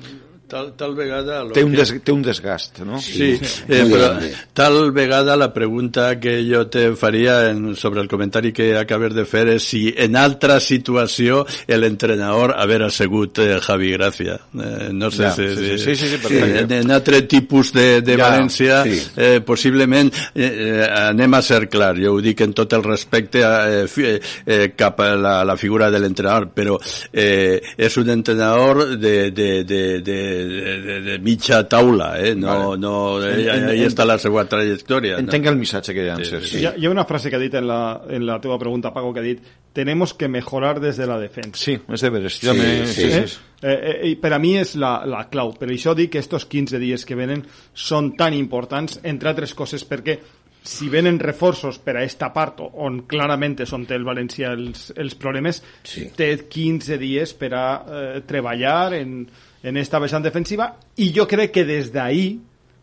Tal, tal vegada... Té un, des, té un desgast, no? Sí, Sí, eh, però tal vegada la pregunta que jo te faria en, sobre el comentari que acabes de fer és si en altra situació l'entrenador haver assegut eh, Javi Gracia. Eh, no sé Ja, si, sí, sí, sí, sí, sí, en, en altre tipus de, de Ja, València sí. eh, possiblement eh, eh, anem a ser clar, jo ho dic en tot el respecte eh, fi- eh, cap a la, la figura de l'entrenador, però eh, és un entrenador de, de, de, de, de, de, de mitja taula, eh? no, Vale. no, En- eh, en- ahí en- està la seva trajectòria. Entenc el missatge que llances. Hi, ha, hi ha una frase que ha dit en la, en la teva pregunta, Paco, que ha dit tenemos que mejorar desde la defensa. Sí, és de veres. Jo també- sí, Eh? sí. Eh, eh, i per a mi és la, la clau. Per això dic que estos 15 dies que venen són tan importants, entre altres coses, perquè si venen reforços per a esta part, on clarament és on té el València els, els problemes, Sí. té 15 dies per a eh, treballar en, en esta vessant defensiva i jo crec que des d'ahí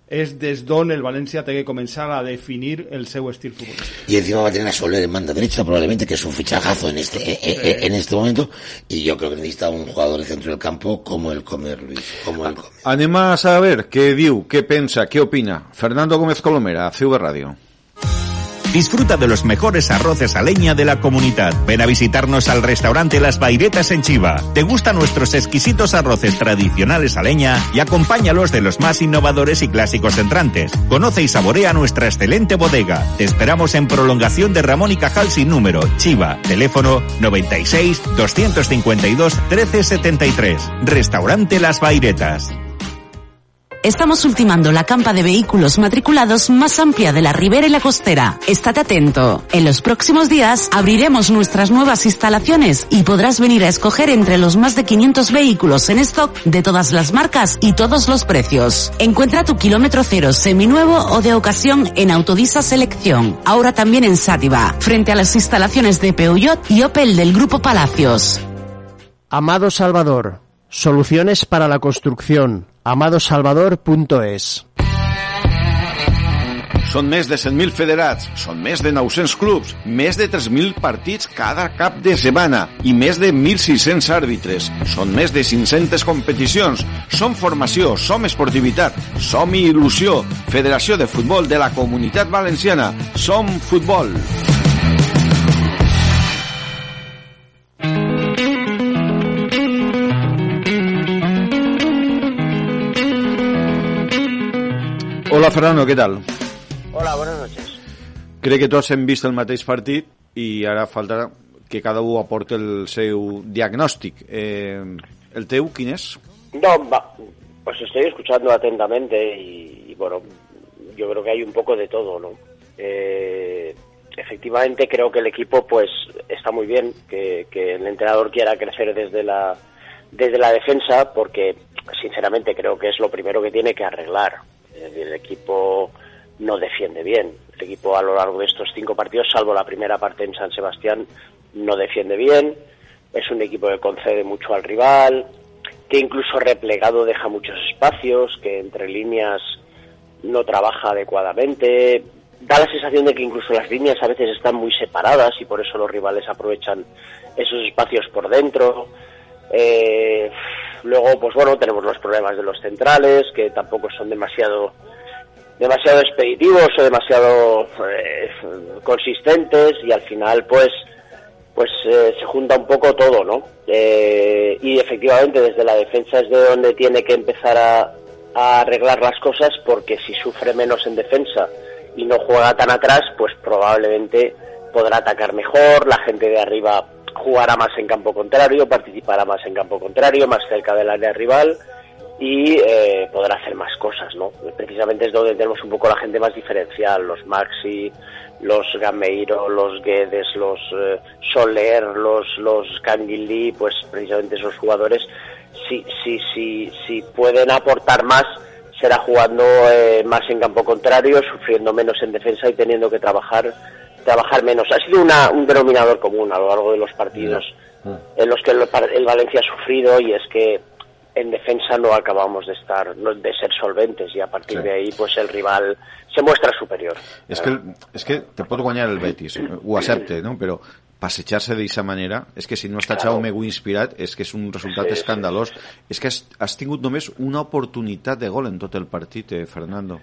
és des d'on el València té que començar a definir el seu estil futbolístic. Y encima va a tener a Soler en banda derecha, probablemente, que es un fichajazo en este, eh, eh, en este momento. Y yo creo que necesita un jugador de centro del campo como el Comer, Luis. Como el Comer. Anem a saber què diu, què pensa, què opina. Fernando Gómez Colomera, CV Radio. Disfruta de los mejores arroces a leña de la comunidad. Ven a visitarnos al restaurante Las Bairetas en Chiva. ¿Te gustan nuestros exquisitos arroces tradicionales a leña? Y acompáñalos de los más innovadores y clásicos entrantes. Conoce y saborea nuestra excelente bodega. Te esperamos en prolongación de Ramón y Cajal sin número, Chiva. Teléfono 96 252 1373. Restaurante Las Bairetas. Estamos ultimando la campa de vehículos matriculados más amplia de la Ribera y la Costera. Estate atento. En los próximos días abriremos nuestras nuevas instalaciones y podrás venir a escoger entre los más de 500 vehículos en stock de todas las marcas y todos los precios. Encuentra tu kilómetro cero seminuevo o de ocasión en Autodisa Selección. Ahora también en Sátiva, frente a las instalaciones de Peugeot y Opel del Grupo Palacios. Amado Salvador, soluciones para la construcción. amadosalvador.es Són més de 100.000 federats, són més de 900 clubs, més de 3.000 partits cada cap de setmana i més de 1.600 àrbitres. Són més de 500 competicions. Som formació, som esportivitat, som il·lusió. Federació de Futbol de la Comunitat Valenciana. Som futbol. Hola Fernando, què tal? Hola, buenas noches. Crec que tots hem vist el mateix partit i ara falta que cada un aporte el seu diagnòstic. Eh, el teu, quin és? No, va, pues estoy escuchando atentamente y, y, bueno, yo creo que hay un poco de todo, ¿no? Eh, efectivamente creo que el equipo pues está muy bien, que, que el entrenador quiera crecer desde la, desde la defensa porque sinceramente creo que es lo primero que tiene que arreglar. El equipo no defiende bien. El equipo a lo largo de estos cinco partidos, salvo la primera parte en San Sebastián, no defiende bien. Es un equipo que concede mucho al rival, que incluso replegado deja muchos espacios, que entre líneas no trabaja adecuadamente. Da la sensación de que incluso las líneas a veces están muy separadas y por eso los rivales aprovechan esos espacios por dentro. Eh, luego, pues bueno, tenemos los problemas de los centrales, que tampoco son demasiado demasiado expeditivos o demasiado eh, consistentes y al final pues pues eh, se junta un poco todo, ¿no? Eh, y efectivamente desde la defensa es de donde tiene que empezar a, a arreglar las cosas porque si sufre menos en defensa y no juega tan atrás, pues probablemente podrá atacar mejor, la gente de arriba jugará más en campo contrario, participará más en campo contrario, más cerca del área rival y eh, podrá hacer más cosas, ¿no? Precisamente es donde tenemos un poco la gente más diferencial, los Maxi, los Gameiro, los Guedes, los eh, Soler, los, los Canguilí, pues precisamente esos jugadores, si, si, si, si pueden aportar más, será jugando eh, más en campo contrario, sufriendo menos en defensa y teniendo que trabajar trabajar menos. Ha sido una, un denominador común a lo largo de los partidos en los que el, el Valencia ha sufrido y es que en defensa no acabamos de estar, no, de ser solventes y a partir Sí. de ahí pues el rival se muestra superior. És que, el- és que te pot guanyar el Betis, eh, ho accepte, no? però passejar-se d'aquesta manera, és que si no està Claro. Jaume Gu inspirat, és que és un resultat Sí, sí, escandalós. És que has, has tingut només una oportunitat de gol en tot el partit, eh, Fernando.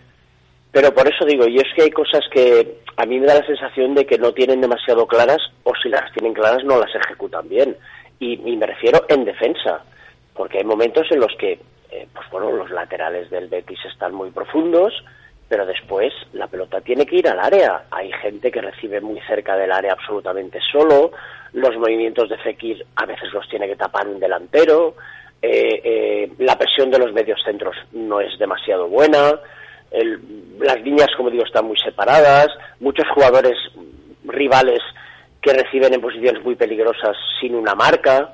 Pero por eso digo, y es que hay cosas que a mí me da la sensación de que no tienen demasiado claras o si las tienen claras no las ejecutan bien. Y, me refiero en defensa, porque hay momentos en los que, eh, pues bueno, los laterales del Betis están muy profundos, pero después la pelota tiene que ir al área. Hay gente que recibe muy cerca del área absolutamente solo, los movimientos de Fekir a veces los tiene que tapar un delantero, eh, eh, la presión de los medios centros no es demasiado buena, el- las líneas, como digo, están muy separadas, muchos jugadores rivales que reciben en posiciones muy peligrosas sin una marca,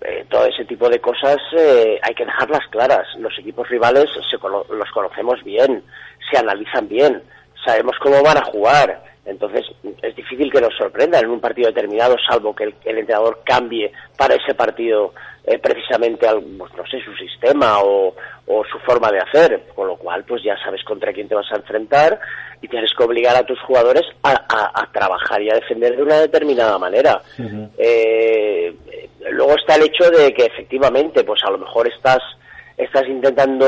eh, todo ese tipo de cosas eh, hay que dejarlas claras. Los equipos rivales se cono- los conocemos bien, se analizan bien, sabemos cómo van a jugar. Entonces es difícil que nos sorprendan en un partido determinado, salvo que el, el entrenador cambie para ese partido eh, precisamente, al- pues, no sé, su sistema o, o su forma de hacer. Con lo cual, pues ya sabes contra quién te vas a enfrentar y tienes que obligar a tus jugadores a, a- a trabajar y a defender de una determinada manera. Eh, luego está el hecho de que efectivamente, pues a lo mejor estás, estás intentando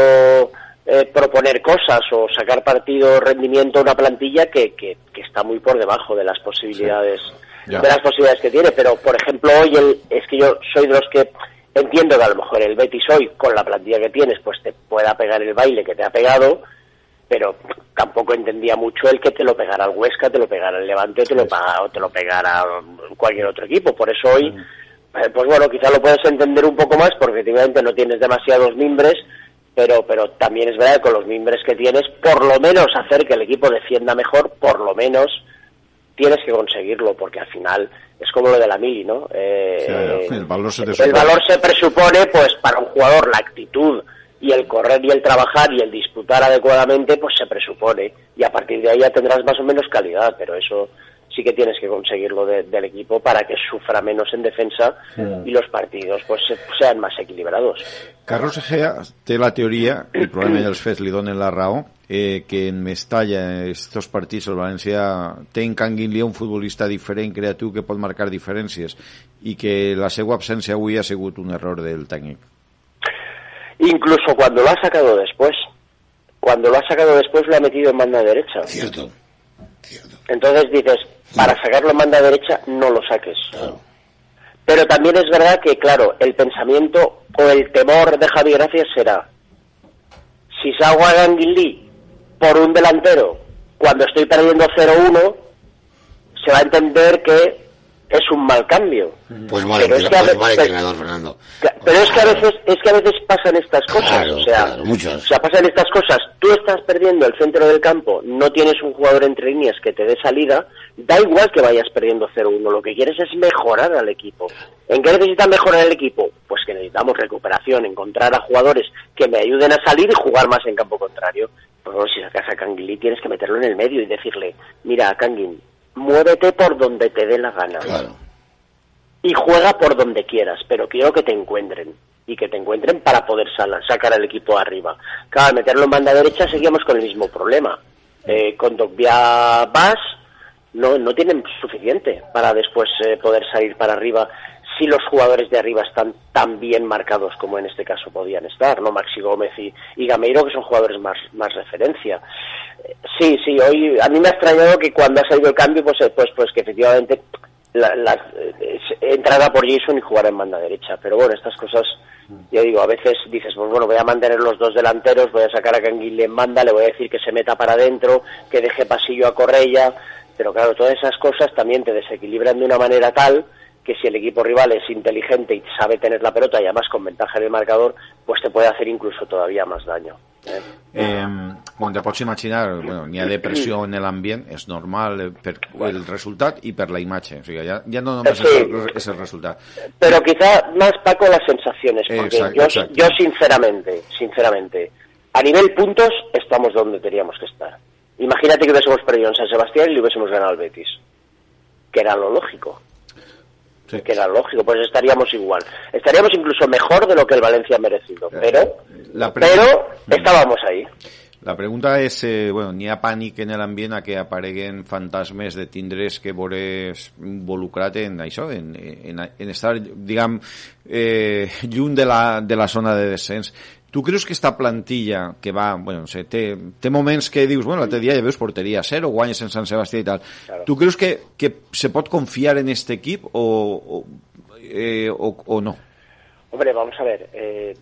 eh, proponer cosas o sacar partido, rendimiento a una plantilla que, que, que está muy por debajo de las posibilidades de las posibilidades que tiene. Pero por ejemplo hoy el, es que yo soy de los que entiendo que a lo mejor el Betis hoy con la plantilla que tienes pues te pueda pegar el baile que te ha pegado pero tampoco entendía mucho el que te lo pegara el Huesca, te lo pegara el Levante, te lo o te lo pegara cualquier otro equipo. Por eso hoy, eh, pues bueno, quizá lo puedes entender un poco más porque efectivamente no tienes demasiados mimbres, pero, pero también es verdad que con los mimbres que tienes, por lo menos hacer que el equipo defienda mejor, por lo menos tienes que conseguirlo, porque al final es como lo de la mili, ¿no? Eh, Sí, el valor se el valor se presupone, pues para un jugador la actitud y el correr y el trabajar y el disputar adecuadamente, pues se presupone. Y a partir de ahí ya tendrás más o menos calidad, pero eso sí que tienes que conseguirlo de- del equipo para que sufra menos en defensa y los partidos pues se- sean más equilibrados. Carlos Egea té la teoria, el problema dels fets li donen la raó, eh, que en Mestalla, estos partits, el València té en un futbolista diferent, creatiu, que pot marcar diferències i que la seva absència avui ha sigut un error del tècnic. Incluso cuando lo ha sacado después. Cuando lo ha sacado después lo ha metido en banda derecha. Cierto. Entonces dices, para sacarlo en banda derecha no lo saques. Pero también es verdad que, claro, el pensamiento o el temor de Javi Gracias será, si salgo a Ganguilí por un delantero cuando estoy perdiendo 0-1, se va a entender que es un mal cambio. Pues mal, Pero es que pues mal entrenador, Fernando. Pero es que a veces es que a veces pasan estas cosas, Claro, o sea, claro, muchas. o sea, pasan estas cosas. Tú estás perdiendo el centro del campo, no tienes un jugador entre líneas que te dé salida, da igual que vayas perdiendo 0-1, lo que quieres es mejorar al equipo. ¿En qué necesitas mejorar el equipo? Pues que necesitamos recuperación, encontrar a jugadores que me ayuden a salir y jugar más en campo contrario. Pues bueno, si sacas a Canguilí tienes que meterlo en el medio y decirle, mira, Canguin, muévete por donde te dé la gana y juega por donde quieras, pero quiero que te encuentren y que te encuentren para poder sacar al equipo arriba. Claro, meterlo en banda derecha seguíamos con el mismo problema. Eh, con Dogbia Bas no, no tienen suficiente para después eh, poder salir para arriba si los jugadores de arriba están tan bien marcados como en este caso podían estar, ¿no? Maxi Gómez y, y Gameiro, que son jugadores más, más referencia. Eh, Sí, sí, hoy a mí me ha extrañado que cuando ha salido el cambio, pues, eh, pues, pues que efectivamente la- las- eh, entrara por Jason y jugara en banda derecha. Pero bueno, estas cosas, ya digo, a veces dices, pues bueno, voy a mantener los dos delanteros, voy a sacar a Canguile en banda, le voy a decir que se meta para adentro, que deje pasillo a Correia, pero claro, todas esas cosas también te desequilibran de una manera tal que si el equipo rival es inteligente y sabe tener la pelota y además con ventaja en el marcador, pues te puede hacer incluso todavía más daño. Eh? Eh, com te pots imaginar, bueno, n'hi ha depressió en l'ambient, és normal eh, per el resultat i per la imatge. O sigui, ja, ja no només Sí. és, el, és el resultat. Pero quizá más Paco las sensaciones, porque Exacto, yo, exacto. yo sinceramente, sinceramente, a nivel puntos estamos donde teníamos que estar. Imagínate que hubiésemos perdido en San Sebastián y le hubiésemos ganado al Betis, que era lo lógico. Que era lógico, pues estaríamos igual. Estaríamos incluso mejor de lo que el Valencia ha merecido, pero, La pero estábamos ahí. La pregunta és, eh, bueno, n'hi ha pànic en l'ambient a que apareguen fantasmes de tindres que veures involucrat en això, en, en, en estar, diguem, eh, lluny de la, de la zona de descens. Tu creus que esta plantilla que va, bueno, no sé, té, té moments que dius, bueno, l'altre dia ja veus porteria zero, guanyes en Sant Sebastià i tal. Tu creus que, que se pot confiar en este equip o, o, eh, o, o no? Hombre, vamos a ver, eh,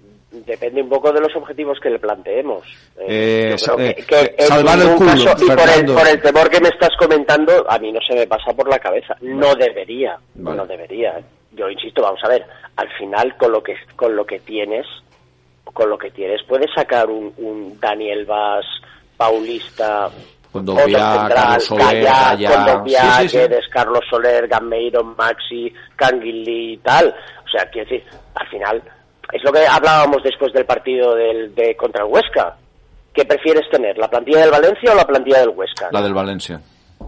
depende un poco de los objetivos que le planteemos. Eh, eh, que- eh, salvar el culo, caso- y por el, por el temor que me estás comentando, a mí no se me pasa por la cabeza. No debería, Vale. no debería. Yo insisto, vamos a ver, al final con lo que con lo que tienes, con lo que tienes puedes sacar un, un Daniel Vaz, Paulista, Dobià, central, Carlos Soler, Sí, sí, sí. Guedes, Carlos Soler, Gameiro, Maxi, Canguilí y tal. O sea, quiero decir, al final, es lo que hablábamos después del partido del, de contra el Huesca. ¿Qué prefieres tener, la plantilla del Valencia o la plantilla del Huesca? La del València.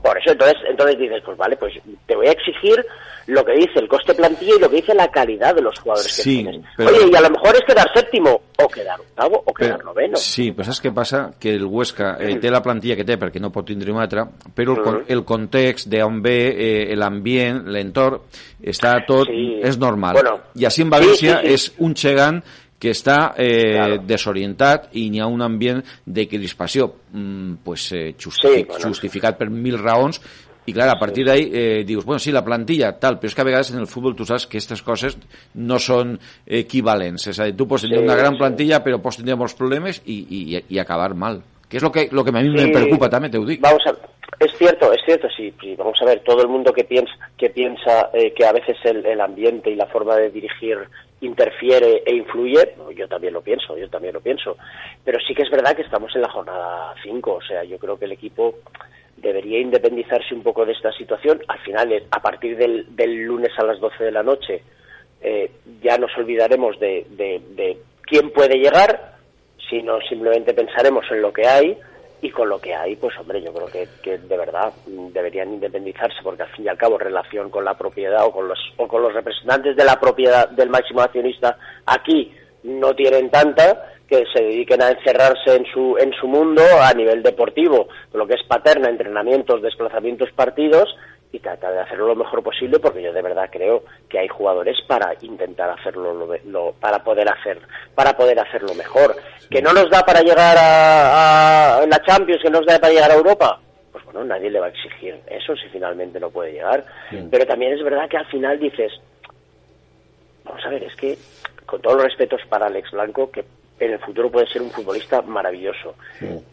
Por eso, entonces, entonces dices, pues vale, pues te voy a exigir lo que dice el coste plantilla y lo que dice la calidad de los jugadores que tienes. pero- Oye, y a lo mejor es quedar séptimo, o quedar octavo, o quedar noveno. Sí, però saps què passa? Que el Huesca eh, té la plantilla que té perquè no pot tindre una altra, però el, Mhm. el context d'on ve, eh, l'ambient, l'entorn, està tot, Sí. és normal. Bueno, I així en València sí, sí, sí. és un gegant que està eh, desorientat i n'hi ha un ambient de crispació mm, pues, eh, justific Sí, bueno. justificat per mil raons i clar, a partir d'ahí eh, dius, bueno, sí, la plantilla, tal, però és que a vegades en el futbol tu saps que aquestes coses no són equivalents, és a dir, tu pots tenir Sí, una gran sí. plantilla però pots tenir molts problemes i, i, i acabar mal, que és lo que, lo que a mi me preocupa també, te. Vamos a es cierto, es cierto, sí, sí, vamos a ver, todo el mundo que piensa que piensa eh, que a veces el, el ambiente y la forma de dirigir interfiere e influye, yo también lo pienso, yo también lo pienso, pero sí que es verdad que estamos en la jornada 5, o sea, yo creo que el equipo debería independizarse un poco de esta situación, al final, eh, a partir del, del lunes a las 12 de la noche, eh, ya nos olvidaremos de, quién puede llegar, sino simplemente pensaremos en lo que hay. Y con lo que hay, pues hombre, yo creo que, que de verdad deberían independizarse porque al fin y al cabo relación con la propiedad o con los o con los representantes de la propiedad del máximo accionista aquí no tienen tanta que se dediquen a encerrarse en su en su mundo a nivel deportivo, lo que es paterna, entrenamientos, desplazamientos, partidos y tratar de hacerlo lo mejor posible porque yo de verdad creo que hay jugadores para intentar hacerlo lo, lo- para poder hacer para poder hacerlo mejor. Que no nos da para llegar a, a la Champions que no nos da para llegar a Europa pues bueno nadie le va a exigir eso si finalmente no puede llegar. Pero también es verdad que al final dices vamos a ver es que con todos los respetos para Alex Blanco que en el futuro puede ser un futbolista maravilloso.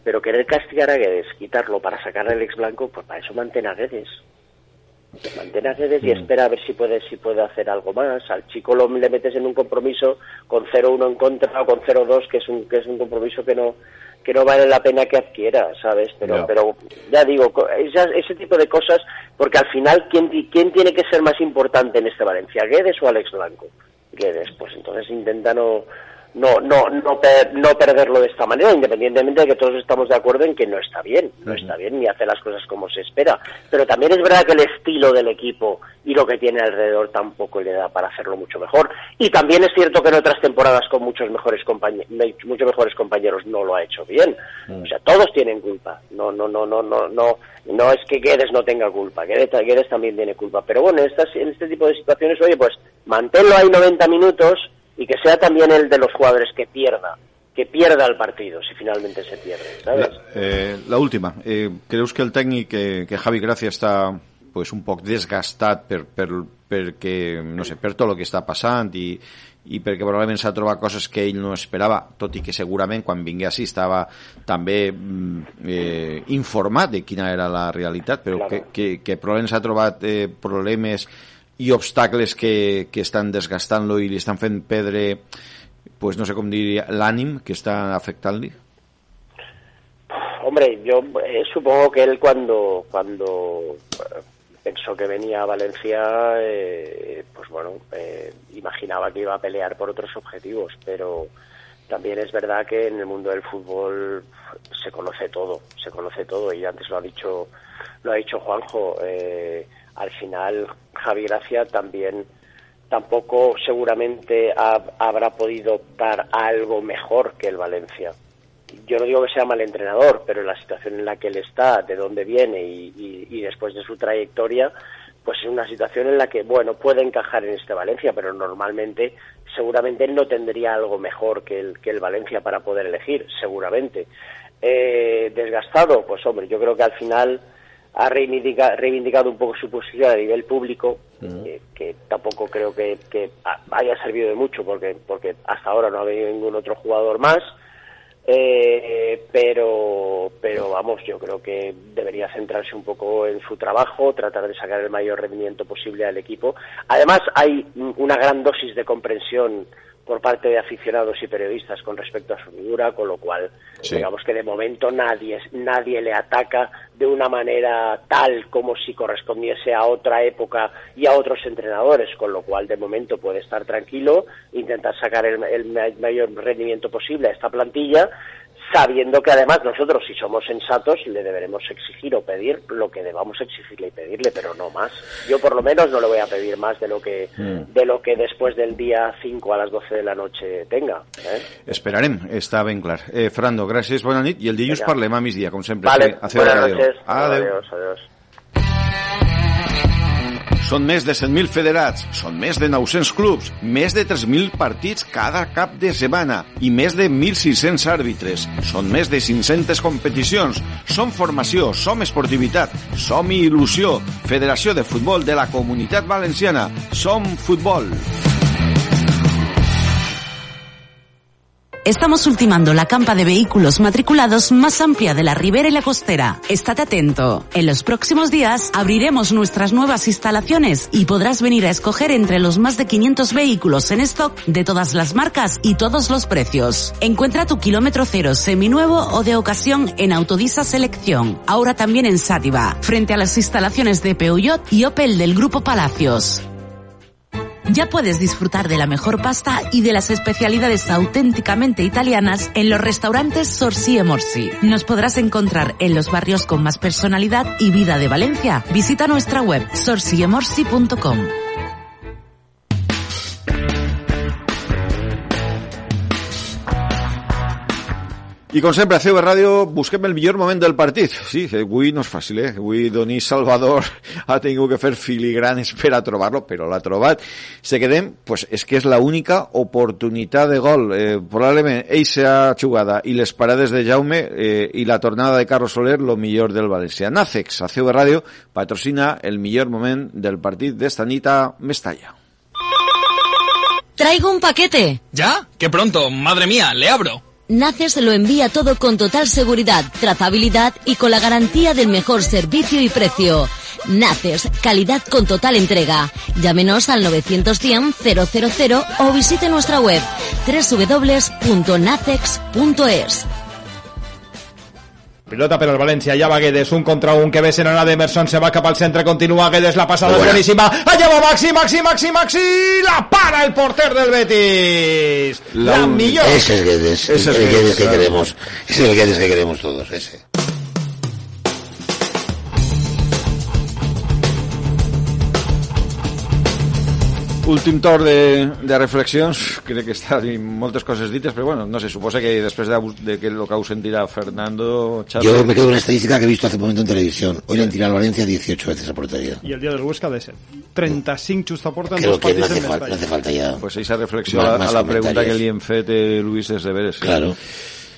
Pero querer castigar a Guedes quitarlo para sacar a Alex Blanco pues para eso mantén a Guedes. Mantén a Guedes y espera a ver si puede si puede hacer algo más. Al chico lo, le metes en un compromiso con 0-1 en contra o con 0-2 que es un que es un compromiso que no que no vale la pena que adquiera sabes pero pero ya digo esas- ese tipo de cosas porque al final quién quién tiene que ser más importante en este Valencia Guedes o Alex Blanco Guedes pues entonces intenta no no no no, per- no perderlo de esta manera independientemente de que todos estamos de acuerdo en que no está bien no está bien ni hace las cosas como se espera. Pero también es verdad que el estilo del equipo y lo que tiene alrededor tampoco le da para hacerlo mucho mejor. Y también es cierto que en otras temporadas con muchos mejores compañeros muchos mejores compañeros no lo ha hecho bien. O sea todos tienen culpa. No no no no no no no es que Guedes no tenga culpa. Guedes, Guedes también tiene culpa. Pero bueno en estas en este tipo de situaciones oye pues manténlo ahí 90 minutos y que sea también el de los jugadores que pierda que pierda el partido si finalmente se pierde ¿sabes? La, eh, la última. Eh, creus que el tècnic, que, que Javi Gracia està pues, un poc desgastat per, per, perquè, no sé, per tot el que està passant i, i perquè probablement s'ha trobat coses que ell no esperava, tot i que segurament quan vingué així estava també mm, eh, informat de quina era la realitat, però que, que, que probablement s'ha trobat eh, problemes i obstacles que, que estan desgastant-lo i li pues no sé com diria, l'ànim que està afectant-li? Hombre, yo eh, supongo que él cuando, cuando eh, pensó que venía a Valencia, eh, pues bueno, eh, imaginaba que iba a pelear por otros objetivos, pero también es verdad que en el mundo del fútbol se conoce todo, se conoce todo y antes lo ha dicho, lo ha dicho Juanjo. Eh, al final Javi Gracia también tampoco seguramente ha- habrá podido dar algo mejor que el Valencia. Yo no digo que sea mal entrenador, pero la situación en la que él está, de dónde viene y, y- y después de su trayectoria, pues es una situación en la que, bueno, puede encajar en este Valencia, pero normalmente, seguramente él no tendría algo mejor que el, que el Valencia para poder elegir, seguramente. Eh, desgastado, pues hombre, yo creo que al final ha reivindica- reivindicado un poco su posición a nivel público, eh, que tampoco creo que, que ha- haya servido de mucho, porque, porque hasta ahora no ha venido ningún otro jugador más. Eh, pero pero vamos yo creo que debería centrarse un poco en su trabajo tratar de sacar el mayor rendimiento posible al equipo además hay mm, una gran dosis de comprensión por parte de aficionados y periodistas con respecto a su figura, con lo cual Sí. digamos que de momento nadie nadie le ataca de una manera tal como si correspondiese a otra época y a otros entrenadores, con lo cual de momento puede estar tranquilo, intentar sacar el, el ma- mayor rendimiento posible a esta plantilla, sabiendo que además nosotros, si somos sensatos, le deberemos exigir o pedir lo que debamos exigirle y pedirle, pero no más. Yo por lo menos no le voy a pedir más de lo que de lo que después del día 5 a las 12 de la noche tenga. ¿eh? Esperarem, està ben clar. Eh, Fernando, gràcies, bona nit, i el dilluns Vinga. parlem a migdia, com sempre. Vale, buenas noches. Adiós, adiós. Són més de 100.000 federats, són més de 900 clubs, més de 3.000 partits cada cap de setmana i més de 1.600 àrbitres. Són més de 500 competicions. Som formació, som esportivitat, som il·lusió. Federació de Futbol de la Comunitat Valenciana. Som futbol. Estamos ultimando la campa de vehículos matriculados más amplia de la Ribera y la Costera. Estate atento. En los próximos días abriremos nuestras nuevas instalaciones y podrás venir a escoger entre los más de 500 vehículos en stock de todas las marcas y todos los precios. Encuentra tu kilómetro cero seminuevo o de ocasión en Autodisa Selección. Ahora también en Sátiva, frente a las instalaciones de Peugeot y Opel del Grupo Palacios. Ya puedes disfrutar de la mejor pasta y de las especialidades auténticamente italianas en los restaurantes Sorsi e Morsi. Nos podrás encontrar en los barrios con más personalidad y vida de Valencia. Visita nuestra web sorsiemorsi.com. I com sempre, a CB Ràdio busquem el millor moment del partit. Sí, avui no és fàcil, eh? Avui Doni Salvador ha tingut que fer filigranes per a trobar-lo, però l'ha trobat. Se quedem, pues, és que és l'única oportunitat de gol. Eh, probablement eixa jugada i les parades de Jaume eh, i la tornada de Carlos Soler, lo millor del València. Nacex, a CB Ràdio, patrocina el millor moment del partit d'esta nit a Mestalla. Traigo un paquete. ¿Ya? ¡Qué pronto! ¡Madre mía! ¡Le abro! Naces lo envía todo con total seguridad, trazabilidad y con la garantía del mejor servicio y precio. Naces, calidad con total entrega. Llámenos al 910 000 o visite nuestra web www.nacex.es. Pilota per al València, allà va Guedes, un contra un, que ves en anada Emerson, se va cap al centre, continua Guedes, la passada és boníssima, allà va Maxi, Maxi, Maxi, Maxi, la para el porter del Betis, la, La millor. Ese es Guedes, Ese es el Guedes, Guedes que queremos. Ese es el Guedes que queremos todos, ese. Últim torn de, de reflexions, crec que estan moltes coses dites, però bueno, no sé, suposa que després de, de que lo que ho sentirà Fernando, Xavi... Yo me quedo con una estadística que he visto hace un momento en televisión. Hoy le han tirado al Valencia 18 veces a portería. I el dia del Huesca de 7. 35 just a en Creo dos que no hace, en no hace falta ya. Pues esa reflexió Más- a, más a la pregunta que li hem fet eh, Luis des de Veres. Claro.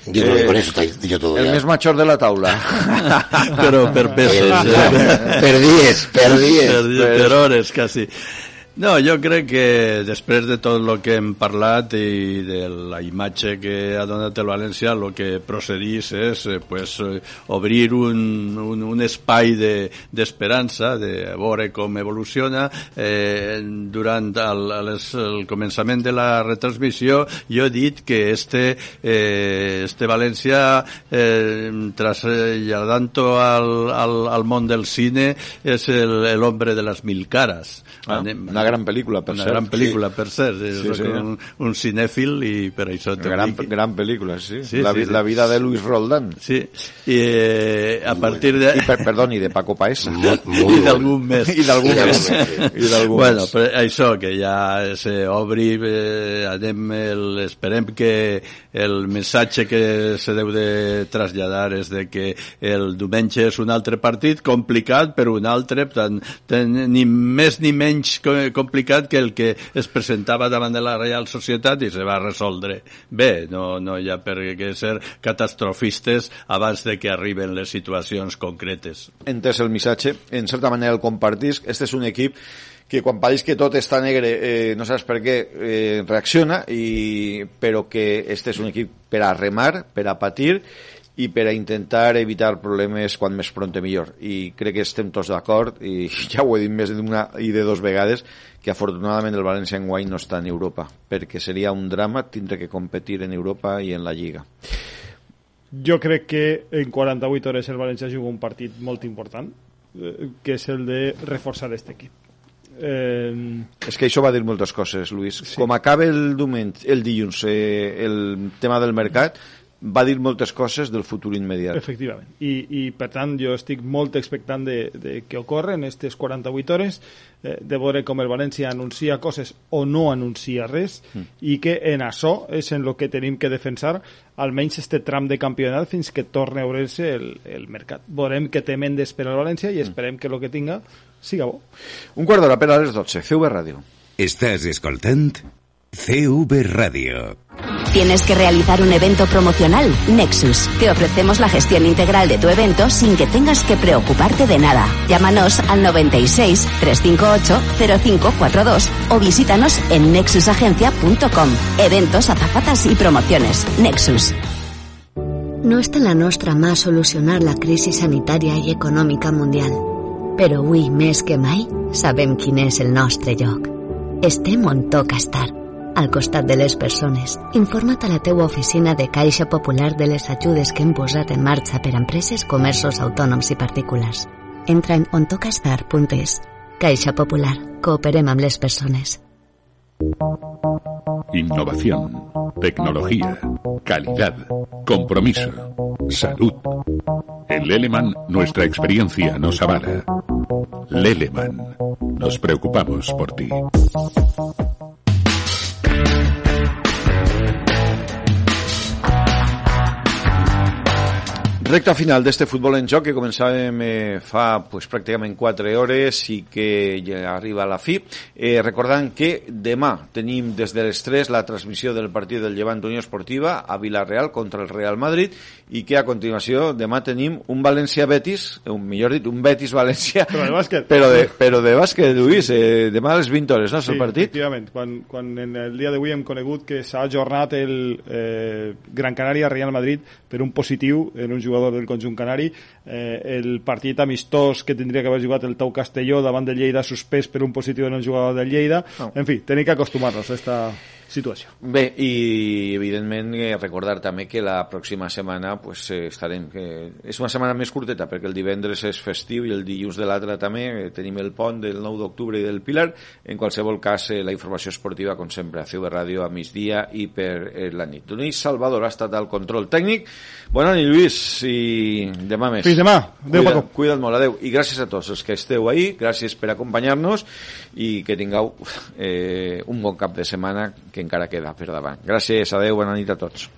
Yo creo que con eso está dicho todo El ya. més major de la taula. Però per pesos. Per- per dies, per dies. Per, per hores, quasi. No, jo crec que després de tot el que hem parlat i de la imatge que ha donat el València, el que procedís és eh, pues, eh, obrir un, un, un espai de- d'esperança, de, de veure com evoluciona. Eh, durant el, les, el començament de la retransmissió jo he dit que este, eh, este València, eh, traslladando al, al, al món del cine, és hombre de las mil caras. Ah, Anem- gran pel·lícula, per una cert. gran pel·lícula, Sí. per cert. Sí, Sí, sí. un, un cinèfil i per això Gran, dic. gran pel·lícula, sí. Sí, la, sí, sí. la vida de Luis Roldán. Sí, i eh, a partir de... I, per, perdón, i de Paco Paesa. I d'algun més. I d'algun més. I d'algun bueno, però això, que ja s'obri, eh, anem el, esperem que el missatge que se deu de traslladar és de que el diumenge és un altre partit complicat, però un altre tant, tant, ni més ni menys complicat que el que es presentava davant de la Real Societat i se va resoldre bé, no, no hi ha per què ser catastrofistes abans de que arriben les situacions concretes. entès el missatge, en certa manera el compartís. Este és un equip que quan pareix que tot està negre, eh, no saps per què, eh, reacciona, i, però que este és un equip per a remar, per a patir i per a intentar evitar problemes quan més pront millor. I crec que estem tots d'acord, i ja ho he dit més d'una i de dos vegades, que afortunadament el València en guany no està en Europa, perquè seria un drama tindre que competir en Europa i en la Lliga. Jo crec que en 48 hores el València juga un partit molt important, eh, que és el de reforçar aquest equip. Eh, És que això va dir moltes coses, Luis. Sí. Com acaba el diumenge, el dilluns, eh, el tema del mercat, va dir moltes coses del futur immediat. Efectivament. I, I, per tant, jo estic molt expectant de, de què ocorre en aquestes 48 hores, eh, de veure com el València anuncia coses o no anuncia res, Mm. i que en això és en el que tenim que defensar almenys este tram de campionat fins que torni a obrir-se el, el mercat. Veurem què té Mendes per al València i esperem que el que tinga siga bo. Un quart d'hora per a les 12, CV Ràdio. Estás escoltant CV Radio. ¿Tienes que realizar un evento promocional? Nexus. Te ofrecemos la gestión integral de tu evento sin que tengas que preocuparte de nada. Llámanos al 96 358 0542 o visítanos en nexusagencia.com. Eventos, azafatas y promociones. Nexus. No està en la nostra mà solucionar la crisi sanitària i econòmica mundial, però avui més que mai sabem quin és el nostre lloc. Estem on toca al costat de les persones. Informa't a la teua oficina de Caixa Popular de les ajudes que hem en marxa per a empreses, comerços autònoms i particulars. Entra en ontocastar.es. Caixa Popular. Cooperem amb les persones. Innovación, tecnología, calidad, compromiso, salud. En Leleman nuestra experiencia nos avala. Leleman, nos preocupamos por ti. Recta final d'este futbol en joc que començàvem eh, fa pues, pràcticament 4 hores i que ja arriba a la fi. Eh, recordant que demà tenim des de les 3 la transmissió del partit del Llevant Unió Esportiva a Villarreal contra el Real Madrid i que a continuació demà tenim un València-Betis, un millor dit, un Betis-València, Però de bàsquet. però de, però de bàsquet, Lluís, eh, demà a les 20 hores, no, és el partit? efectivament. Quan, quan en el dia d'avui hem conegut que s'ha ajornat el eh, Gran Canària-Real Madrid per un positiu en un jugador del conjunt canari, eh, el partit amistós que tindria que haver jugat el Tau Castelló davant de Lleida suspès per un positiu en un jugador de Lleida. Oh. En fi, tenim que acostumar-nos a aquesta situació. Bé, i evidentment eh, recordar també que la pròxima setmana pues, eh, estarem... Que és una setmana més curteta perquè el divendres és festiu i el dilluns de l'altre també eh, tenim el pont del 9 d'octubre i del Pilar. En qualsevol cas, eh, la informació esportiva, com sempre, a CV Ràdio a migdia i per eh, la nit. Lluís Salvador ha estat al control tècnic. Bona nit, Lluís, i demà més. Fins demà. Adéu, Paco. Cuida't molt, adéu. I gràcies a tots els que esteu ahí, gràcies per acompanyar-nos i que tingueu eh, un bon cap de setmana que encara queda per davant. Gràcies, adéu, bona nit a tots.